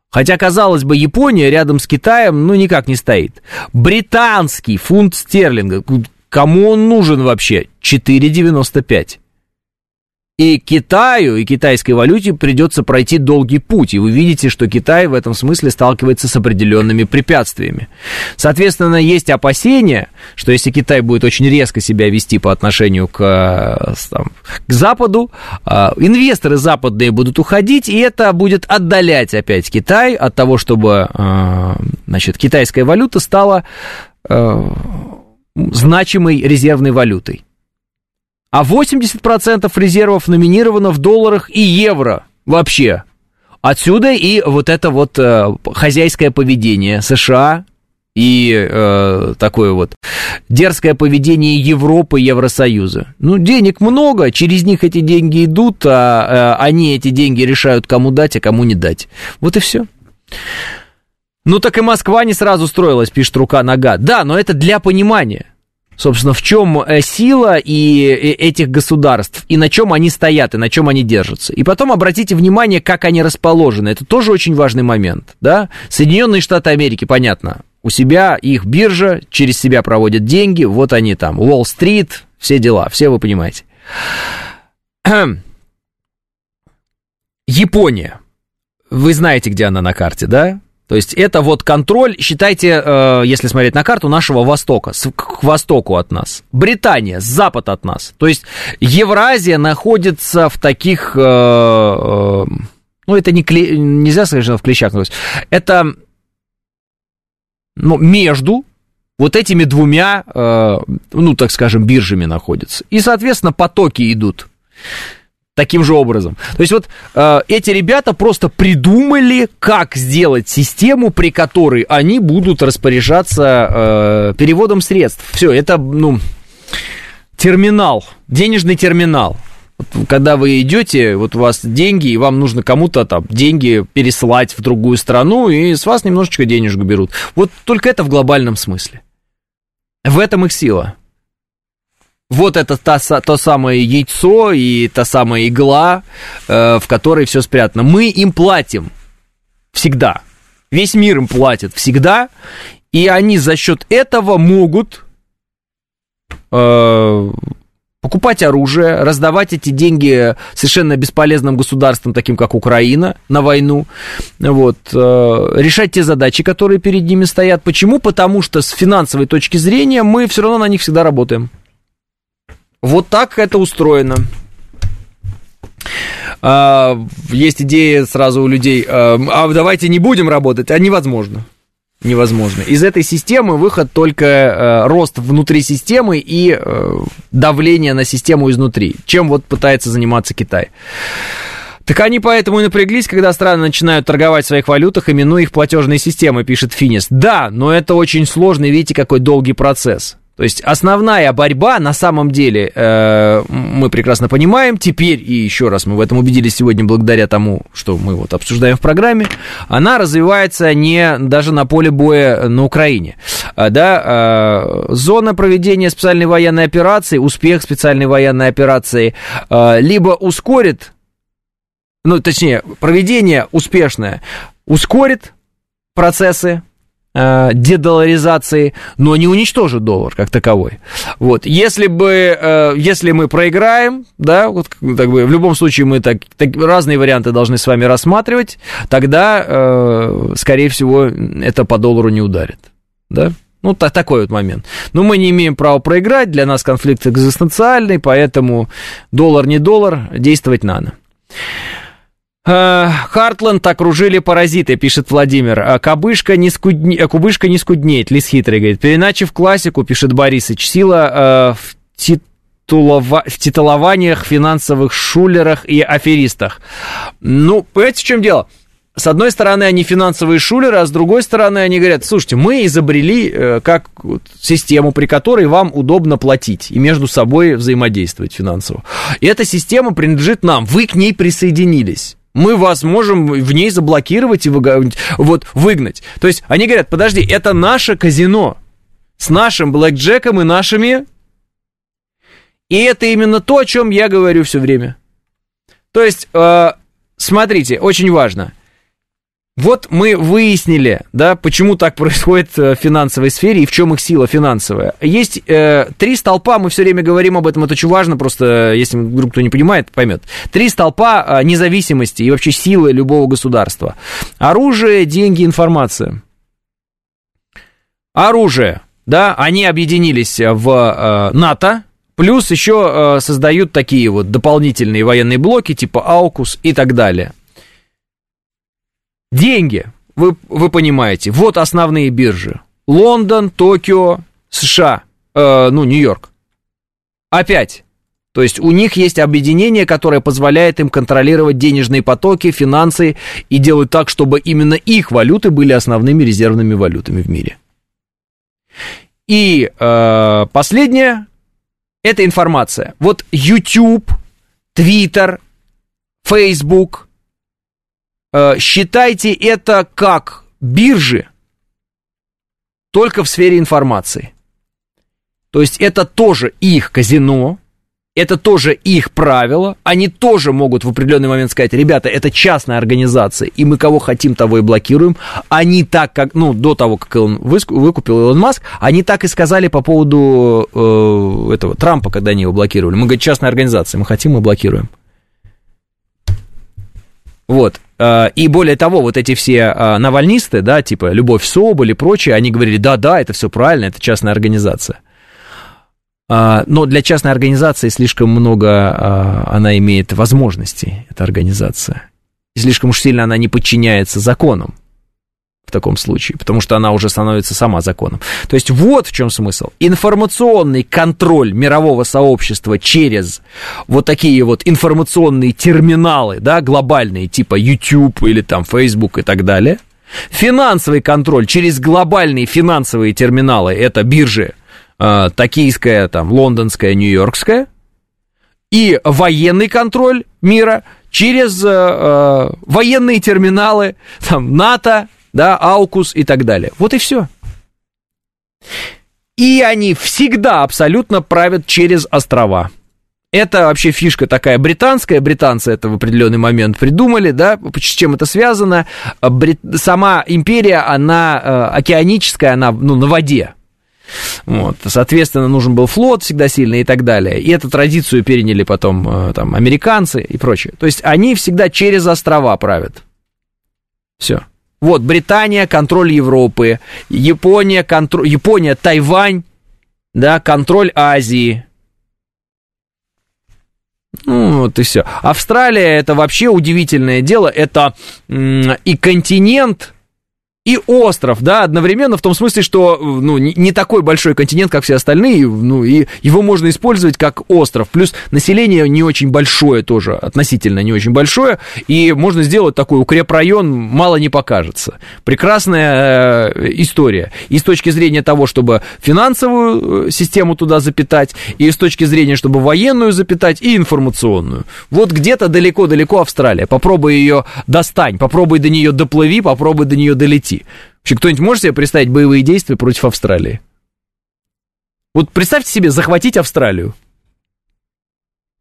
Хотя, казалось бы, Япония рядом с Китаем, ну, никак не стоит. Британский фунт стерлинга, кому он нужен вообще? 4,95. И Китаю, и китайской валюте придется пройти долгий путь. И вы видите, что Китай в этом смысле сталкивается с определенными препятствиями. Соответственно, есть опасения, что если Китай будет очень резко себя вести по отношению к, э, там, к Западу, э, инвесторы западные будут уходить, и это будет отдалять опять Китай от того, чтобы э, значит, китайская валюта стала значимой резервной валютой а 80% резервов номинировано в долларах и евро вообще. Отсюда и вот это вот э, хозяйское поведение США и э, такое вот дерзкое поведение Европы Евросоюза. Ну, денег много, через них эти деньги идут, а э, они эти деньги решают, кому дать, а кому не дать. Вот и все. Ну так и Москва не сразу строилась, пишет рука нога. Да, но это для понимания собственно, в чем э, сила и э, этих государств, и на чем они стоят, и на чем они держатся. И потом обратите внимание, как они расположены. Это тоже очень важный момент, да? Соединенные Штаты Америки, понятно, у себя их биржа, через себя проводят деньги, вот они там, Уолл-стрит, все дела, все вы понимаете. Япония. Вы знаете, где она на карте, да? То есть это вот контроль, считайте, э, если смотреть на карту, нашего Востока, к востоку от нас. Британия, запад от нас. То есть Евразия находится в таких... Э, э, ну, это не кле... нельзя что в клещах. Это ну, между вот этими двумя, ну, так скажем, биржами находится. И, соответственно, потоки идут таким же образом. То есть вот э, эти ребята просто придумали, как сделать систему, при которой они будут распоряжаться э, переводом средств. Все, это, ну, терминал, денежный терминал. Когда вы идете, вот у вас деньги, и вам нужно кому-то там деньги переслать в другую страну, и с вас немножечко денежку берут. Вот только это в глобальном смысле. В этом их сила. Вот это та, то самое яйцо и та самая игла, э, в которой все спрятано. Мы им платим всегда. Весь мир им платит всегда. И они за счет этого могут э, покупать оружие, раздавать эти деньги совершенно бесполезным государствам, таким как Украина, на войну, вот, э, решать те задачи, которые перед ними стоят. Почему? Потому что с финансовой точки зрения мы все равно на них всегда работаем. Вот так это устроено. А, есть идея сразу у людей, а, а давайте не будем работать, а невозможно. Невозможно. Из этой системы выход только э, рост внутри системы и э, давление на систему изнутри, чем вот пытается заниматься Китай. Так они поэтому и напряглись, когда страны начинают торговать в своих валютах, именуя их платежные системы, пишет Финис. Да, но это очень сложный, видите, какой долгий процесс. То есть основная борьба на самом деле, э, мы прекрасно понимаем, теперь и еще раз мы в этом убедились сегодня благодаря тому, что мы вот обсуждаем в программе, она развивается не даже на поле боя на Украине. А, да, э, зона проведения специальной военной операции, успех специальной военной операции э, либо ускорит, ну точнее, проведение успешное ускорит процессы дедоларизации, но не уничтожит доллар как таковой. Вот. Если бы, э, если мы проиграем, да, вот, так бы, в любом случае мы так, так разные варианты должны с вами рассматривать, тогда, э, скорее всего, это по доллару не ударит, да. Ну, так, такой вот момент. Но мы не имеем права проиграть, для нас конфликт экзистенциальный, поэтому доллар не доллар, действовать надо. Э, Хартленд окружили паразиты, пишет Владимир. «А кабышка не, скудне... Э, кубышка не скуднеет, лис хитрый, говорит. Переначив классику, пишет Борисыч, сила э, в, титулова... в титулованиях, финансовых шулерах и аферистах. Ну, понимаете, в чем дело? С одной стороны, они финансовые шулеры, а с другой стороны, они говорят, слушайте, мы изобрели э, как вот, систему, при которой вам удобно платить и между собой взаимодействовать финансово. И эта система принадлежит нам, вы к ней присоединились мы вас можем в ней заблокировать и вот, выгнать. То есть они говорят, подожди, это наше казино с нашим блэкджеком и нашими... И это именно то, о чем я говорю все время. То есть, э, смотрите, очень важно – вот мы выяснили, да, почему так происходит в финансовой сфере и в чем их сила финансовая. Есть э, три столпа, мы все время говорим об этом, это очень важно, просто если вдруг кто не понимает, поймет. Три столпа э, независимости и вообще силы любого государства. Оружие, деньги, информация. Оружие, да, они объединились в э, НАТО, плюс еще э, создают такие вот дополнительные военные блоки типа Аукус и так далее. Деньги, вы, вы понимаете, вот основные биржи. Лондон, Токио, США, э, ну, Нью-Йорк. Опять. То есть у них есть объединение, которое позволяет им контролировать денежные потоки, финансы и делать так, чтобы именно их валюты были основными резервными валютами в мире. И э, последнее – это информация. Вот YouTube, Twitter, Facebook – Э, считайте это как биржи, только в сфере информации. То есть это тоже их казино, это тоже их правила, они тоже могут в определенный момент сказать, ребята, это частная организация, и мы кого хотим, того и блокируем. Они так, как, ну, до того, как он выкупил Илон Маск, они так и сказали по поводу э, этого Трампа, когда они его блокировали. Мы, говорим, частная организация, мы хотим, мы блокируем. Вот. Э, и более того, вот эти все э, навальнисты, да, типа Любовь Соболь и прочие, они говорили, да-да, это все правильно, это частная организация. Э, но для частной организации слишком много она имеет возможностей, эта организация. И слишком уж сильно она не подчиняется законам в таком случае, потому что она уже становится сама законом. То есть вот в чем смысл. Информационный контроль мирового сообщества через вот такие вот информационные терминалы, да, глобальные, типа YouTube или там Facebook и так далее. Финансовый контроль через глобальные финансовые терминалы, это биржи, э, токийская, там, лондонская, нью-йоркская. И военный контроль мира через э, э, военные терминалы, там, НАТО, да, Аукус и так далее. Вот и все. И они всегда абсолютно правят через острова. Это вообще фишка такая британская, британцы это в определенный момент придумали, да, с чем это связано. Брит... Сама империя, она э, океаническая, она ну, на воде, вот. Соответственно, нужен был флот всегда сильный и так далее. И эту традицию переняли потом э, там, американцы и прочее. То есть они всегда через острова правят. Все. Вот, Британия, контроль Европы, Япония, контроль, Япония, Тайвань, да, контроль Азии. Ну, вот и все. Австралия это вообще удивительное дело. Это и континент, и остров, да, одновременно в том смысле, что, ну, не такой большой континент, как все остальные, ну, и его можно использовать как остров, плюс население не очень большое тоже, относительно не очень большое, и можно сделать такой укрепрайон, мало не покажется. Прекрасная э, история. И с точки зрения того, чтобы финансовую э, систему туда запитать, и с точки зрения, чтобы военную запитать, и информационную. Вот где-то далеко-далеко Австралия. Попробуй ее достань, попробуй до нее доплыви, попробуй до нее долети идти. Вообще, кто-нибудь может себе представить боевые действия против Австралии? Вот представьте себе захватить Австралию.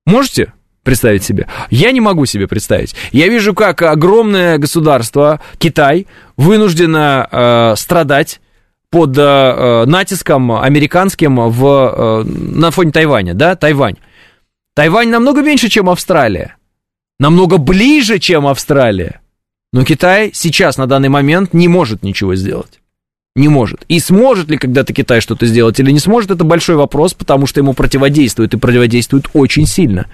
Можете? представить себе? Я не могу себе представить. Я вижу, как огромное государство, Китай, вынуждено э, страдать под э, натиском американским в, э, на фоне Тайваня, да, Тайвань. Тайвань намного меньше, чем Австралия. Намного ближе, чем Австралия. Но Китай сейчас, на данный момент, не может ничего сделать. Не может. И сможет ли когда-то Китай что-то сделать или не сможет, это большой вопрос, потому что ему противодействует, и противодействует очень сильно.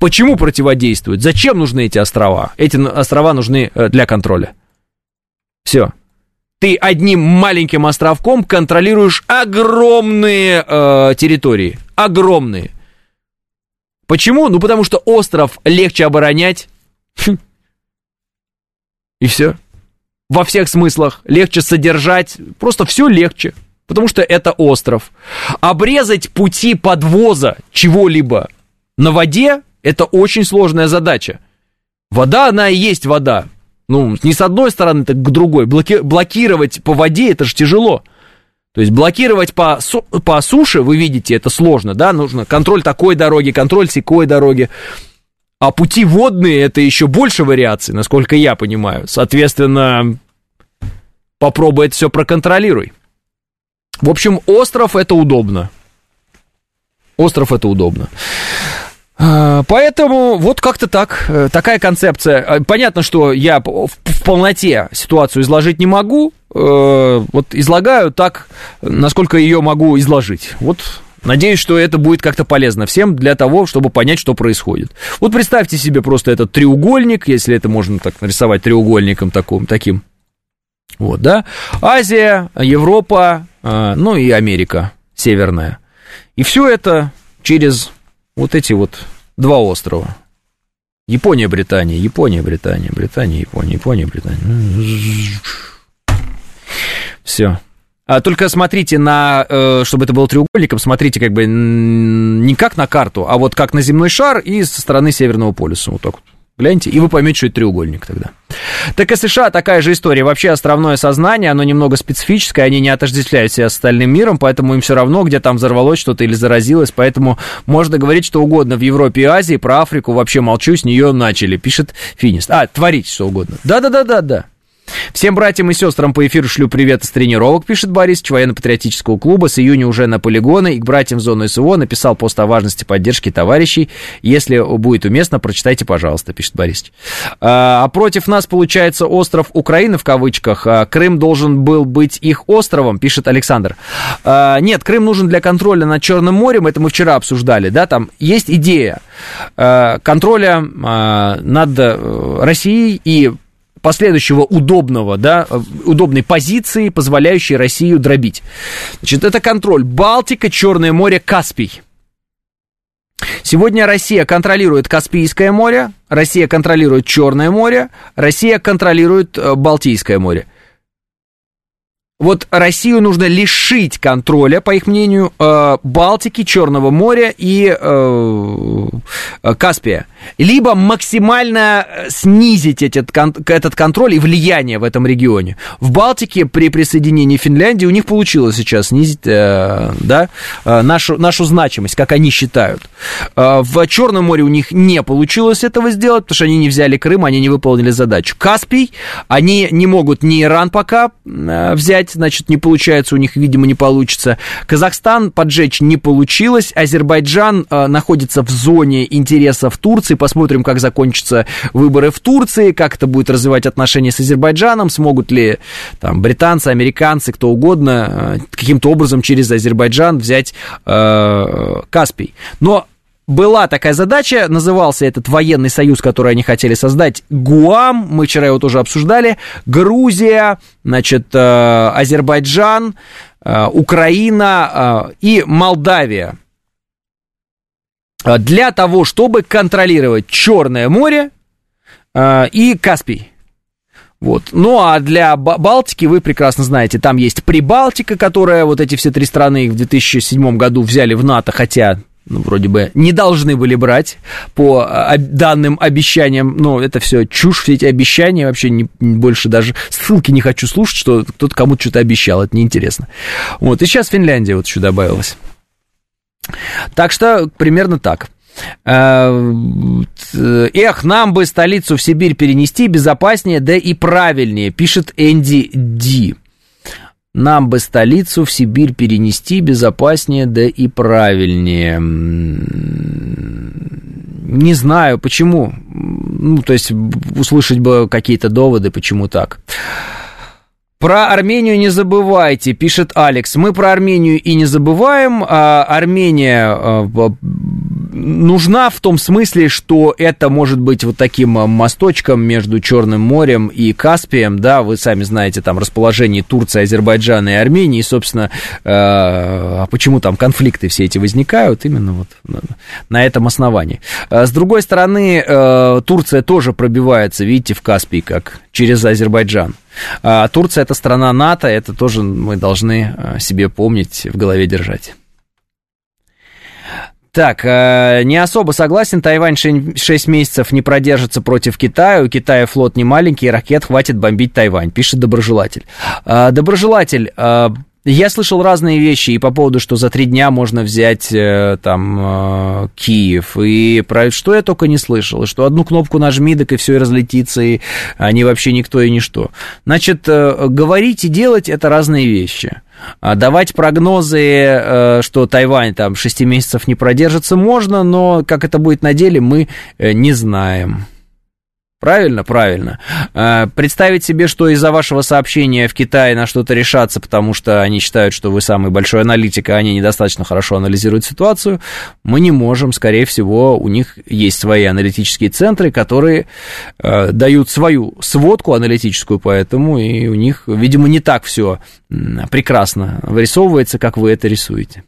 Почему противодействует? Зачем нужны эти острова? Эти острова нужны э, для контроля. Все. Ты одним маленьким островком контролируешь огромные э, территории. Огромные. Почему? Ну, потому что остров легче оборонять. И все. Во всех смыслах. Легче содержать. Просто все легче. Потому что это остров. Обрезать пути подвоза чего-либо на воде – это очень сложная задача. Вода, она и есть вода. Ну, не с одной стороны, так к другой. Блоки- блокировать по воде – это же тяжело. То есть блокировать по, по суше, вы видите, это сложно, да, нужно контроль такой дороги, контроль секой дороги. А пути водные это еще больше вариаций, насколько я понимаю. Соответственно, попробуй это все проконтролируй. В общем, остров это удобно. Остров это удобно. А, поэтому вот как-то так, э, такая концепция. А, понятно, что я в полноте ситуацию изложить не могу. Э, вот излагаю так, насколько ее могу изложить. Вот Надеюсь, что это будет как-то полезно всем для того, чтобы понять, что происходит. Вот представьте себе просто этот треугольник, если это можно так нарисовать треугольником таким, таким. Вот, да. Азия, Европа, э, ну и Америка северная. И все это через вот эти вот два острова. Япония, Британия, Япония, Британия, Британия, Япония, Япония, Британия. Все. А только смотрите на, э, чтобы это было треугольником, смотрите как бы не как на карту, а вот как на земной шар и со стороны Северного полюса. Вот так вот. Гляньте, и вы поймете, что это треугольник тогда. Так и США такая же история. Вообще островное сознание, оно немного специфическое, они не отождествляют себя с остальным миром, поэтому им все равно, где там взорвалось что-то или заразилось, поэтому можно говорить что угодно в Европе и Азии, про Африку вообще молчу, с нее начали, пишет Финист. А, творите что угодно. Да-да-да-да-да. Всем братьям и сестрам по эфиру шлю привет с тренировок, пишет Борис, военно-патриотического клуба. С июня уже на полигоны и к братьям в зону СВО написал пост о важности поддержки товарищей. Если будет уместно, прочитайте, пожалуйста, пишет Борис. А, а против нас, получается, остров Украины, в кавычках. А, Крым должен был быть их островом, пишет Александр. А, нет, Крым нужен для контроля над Черным морем, это мы вчера обсуждали, да, там есть идея контроля над э, Россией и последующего удобного, да, удобной позиции, позволяющей Россию дробить. Значит, это контроль Балтика, Черное море, Каспий. Сегодня Россия контролирует Каспийское море, Россия контролирует Черное море, Россия контролирует э, Балтийское море. Вот Россию нужно лишить контроля, по их мнению, э, Балтики, Черного моря и э, Каспия. Либо максимально э, снизить этот, этот контроль и влияние в этом регионе. В Балтике при присоединении Финляндии у них получилось сейчас снизить да, нашу, нашу значимость, как они считают. В Черном море у них не получилось этого сделать, потому что они не взяли Крым, они не выполнили задачу. Каспий, они не могут ни Иран пока взять, взять, значит, не получается, у них, видимо, не получится. Казахстан поджечь не получилось. Азербайджан э, находится в зоне интересов Турции. Посмотрим, как закончатся выборы в Турции, как это будет развивать отношения с Азербайджаном, смогут ли там британцы, американцы, кто угодно, э, каким-то образом через Азербайджан взять э, Каспий. Но была такая задача, назывался этот военный союз, который они хотели создать, ГУАМ, мы вчера его тоже обсуждали, Грузия, значит, э, Азербайджан, э, Украина э, и Молдавия. Для того, чтобы контролировать Черное море и Каспий. Вот. Ну а для Балтики вы прекрасно знаете, там есть Прибалтика, которая вот эти все три страны в 2007 году взяли в НАТО, хотя ну, вроде бы не должны были брать по а, данным обещаниям, но это все чушь, все эти обещания, вообще не, больше даже ссылки не хочу слушать, что кто-то кому-то что-то обещал, это неинтересно. Вот, и сейчас Финляндия вот еще добавилась. Так что примерно так. Эх, нам бы столицу в Сибирь перенести безопаснее, да и правильнее, пишет Энди Ди. Нам бы столицу в Сибирь перенести безопаснее, да и правильнее. Не знаю, почему. Ну, то есть, услышать бы какие-то доводы, почему так. Про Армению не забывайте, пишет Алекс. Мы про Армению и не забываем. А Армения а, нужна в том смысле, что это может быть вот таким мосточком между Черным морем и Каспием. Да, вы сами знаете там расположение Турции, Азербайджана и Армении. И, собственно, а почему там конфликты все эти возникают? Именно вот на этом основании. С другой стороны, Турция тоже пробивается, видите, в Каспий, как через Азербайджан. А Турция это страна НАТО, это тоже мы должны а, себе помнить, в голове держать. Так, э, не особо согласен. Тайвань 6 месяцев не продержится против Китая. У Китая флот не маленький, ракет хватит бомбить Тайвань, пишет доброжелатель. Э, доброжелатель, э, я слышал разные вещи и по поводу, что за три дня можно взять э, там э, Киев, и про что я только не слышал, что одну кнопку нажми, так и все и разлетится, и они вообще никто и ничто. Значит, э, говорить и делать это разные вещи. А давать прогнозы, что Тайвань там 6 месяцев не продержится, можно, но как это будет на деле, мы не знаем. Правильно? Правильно. А, представить себе, что из-за вашего сообщения в Китае на что-то решаться, потому что они считают, что вы самый большой аналитик, а они недостаточно хорошо анализируют ситуацию, мы не можем. Скорее всего, у них есть свои аналитические центры, которые э, дают свою сводку аналитическую, поэтому и у них, видимо, не так все прекрасно вырисовывается, как вы это рисуете.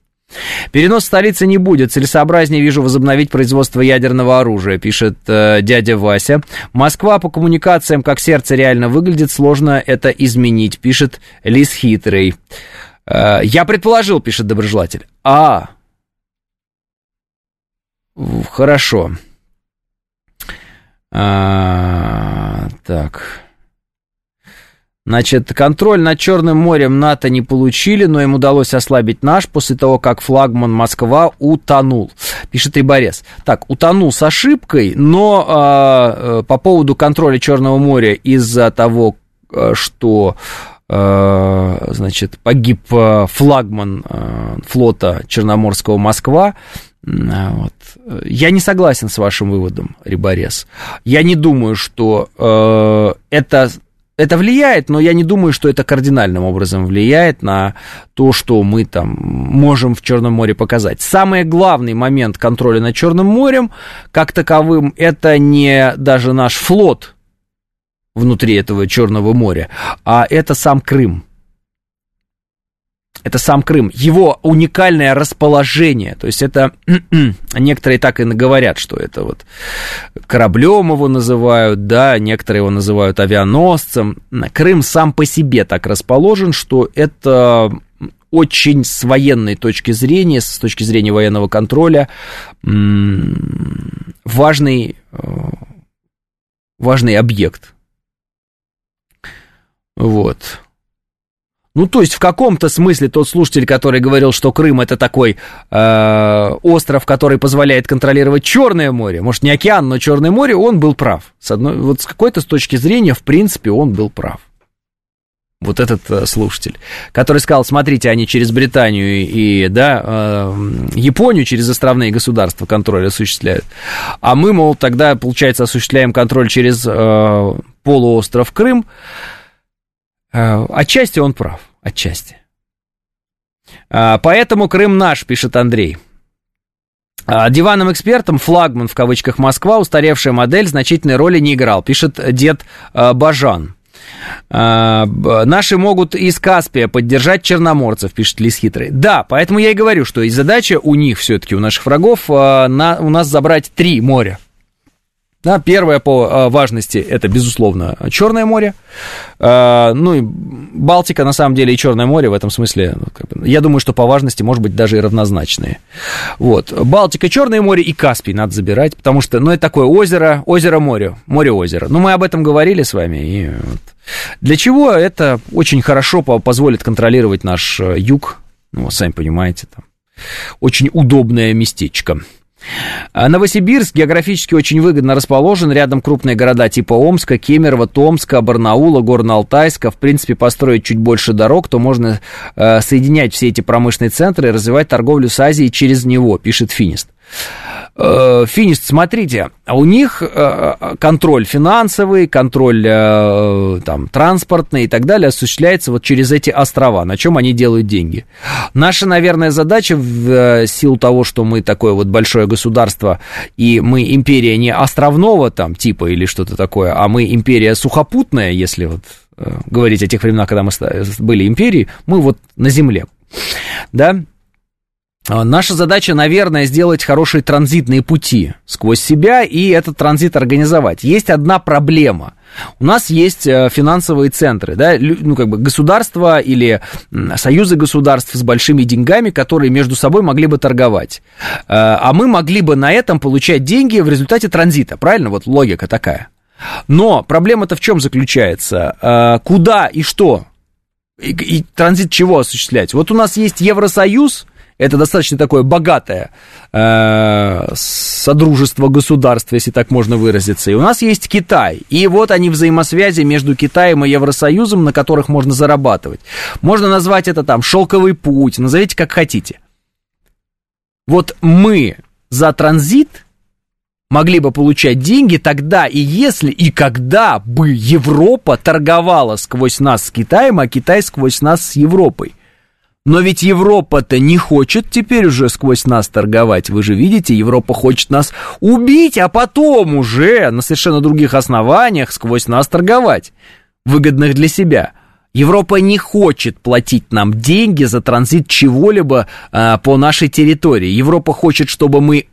Перенос столицы не будет. Целесообразнее вижу возобновить производство ядерного оружия, пишет э, дядя Вася. Москва по коммуникациям как сердце реально выглядит, сложно это изменить, пишет Лис Хитрый. Э, я предположил, пишет доброжелатель. А, хорошо. А, так. Значит, контроль над Черным морем НАТО не получили, но им удалось ослабить наш после того, как флагман Москва утонул, пишет Риборез. Так, утонул с ошибкой, но э, по поводу контроля Черного моря из-за того, что э, значит, погиб флагман э, флота Черноморского Москва, вот. Я не согласен с вашим выводом, Риборез. Я не думаю, что э, это это влияет, но я не думаю, что это кардинальным образом влияет на то, что мы там можем в Черном море показать. Самый главный момент контроля над Черным морем, как таковым, это не даже наш флот внутри этого Черного моря, а это сам Крым это сам Крым, его уникальное расположение. То есть это некоторые так и говорят, что это вот кораблем его называют, да, некоторые его называют авианосцем. Крым сам по себе так расположен, что это очень с военной точки зрения, с точки зрения военного контроля, важный, э, важный объект. Вот. Ну, то есть в каком-то смысле тот слушатель, который говорил, что Крым это такой э, остров, который позволяет контролировать Черное море, может не океан, но Черное море, он был прав. С одной, вот с какой-то с точки зрения, в принципе, он был прав. Вот этот э, слушатель, который сказал, смотрите, они через Британию и, да, э, Японию через островные государства контроль осуществляют, а мы, мол, тогда, получается, осуществляем контроль через э, полуостров Крым. Э, отчасти он прав, отчасти. Э, поэтому Крым наш, пишет Андрей. Э, диванным экспертом флагман в кавычках Москва, устаревшая модель, значительной роли не играл, пишет дед Бажан. Наши могут из Каспия поддержать черноморцев, пишет Лис Хитрый. Да, поэтому я и говорю, что и задача у них все-таки, у наших врагов, на, у нас забрать три моря. Да, первое по э, важности это, безусловно, Черное море. Э, ну и Балтика, на самом деле, и Черное море в этом смысле, ну, я думаю, что по важности, может быть, даже и равнозначные. Вот. Балтика, Черное море и Каспий надо забирать, потому что, ну, это такое озеро, озеро-море, море-озеро. Ну, мы об этом говорили с вами. И вот. Для чего это очень хорошо позволит контролировать наш э, юг, ну, сами понимаете, там, очень удобное местечко. А Новосибирск географически очень выгодно расположен. Рядом крупные города типа Омска, Кемерово, Томска, Барнаула, Горно-Алтайска. В принципе, построить чуть больше дорог, то можно э, соединять все эти промышленные центры и развивать торговлю с Азией через него, пишет Финист. Э, Финист, смотрите, у них э, контроль финансовый, контроль э, там, транспортный и так далее осуществляется вот через эти острова, на чем они делают деньги. Наша, наверное, задача в силу того, что мы такое вот большое государство, и мы империя не островного там типа или что-то такое, а мы империя сухопутная, если вот говорить о тех временах, когда мы были империей, мы вот на земле, да, наша задача, наверное, сделать хорошие транзитные пути сквозь себя и этот транзит организовать. Есть одна проблема. У нас есть э, финансовые центры, да, ну, как бы государства или союзы государств с большими деньгами, которые между собой могли бы торговать. Э, а мы могли бы на этом получать деньги в результате транзита, правильно? Вот логика такая. Но проблема-то в чем заключается? Э, куда и что? И, и транзит чего осуществлять? Вот у нас есть Евросоюз, это достаточно такое богатое э, содружество государств, если так можно выразиться. И у нас есть Китай. И вот они взаимосвязи между Китаем и Евросоюзом, на которых можно зарабатывать. Можно назвать это там шелковый путь, назовите как хотите. Вот мы за транзит могли бы получать деньги тогда и если и когда бы Европа торговала сквозь нас с Китаем, а Китай сквозь нас с Европой. Но ведь Европа-то не хочет теперь уже сквозь нас торговать. Вы же видите, Европа хочет нас убить, а потом уже на совершенно других основаниях сквозь нас торговать, выгодных для себя. Европа не хочет платить нам деньги за транзит чего-либо а, по нашей территории. Европа хочет, чтобы мы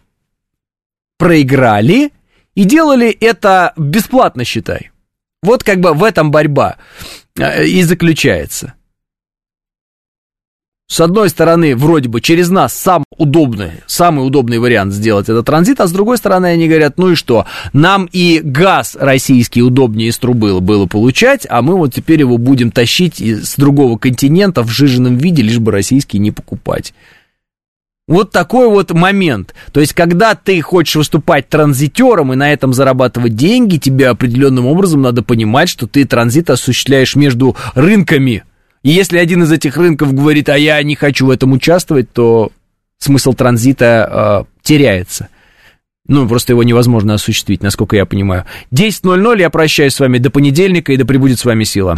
проиграли и делали это бесплатно, считай. Вот как бы в этом борьба а, и заключается с одной стороны, вроде бы через нас сам удобный, самый удобный вариант сделать этот транзит, а с другой стороны, они говорят, ну и что, нам и газ российский удобнее из трубы было получать, а мы вот теперь его будем тащить с другого континента в жиженном виде, лишь бы российский не покупать. Вот такой вот момент. То есть, когда ты хочешь выступать транзитером и на этом зарабатывать деньги, тебе определенным образом надо понимать, что ты транзит осуществляешь между рынками и если один из этих рынков говорит, а я не хочу в этом участвовать, то смысл транзита э, теряется. Ну, просто его невозможно осуществить, насколько я понимаю. 10.00, я прощаюсь с вами до понедельника, и да пребудет с вами сила.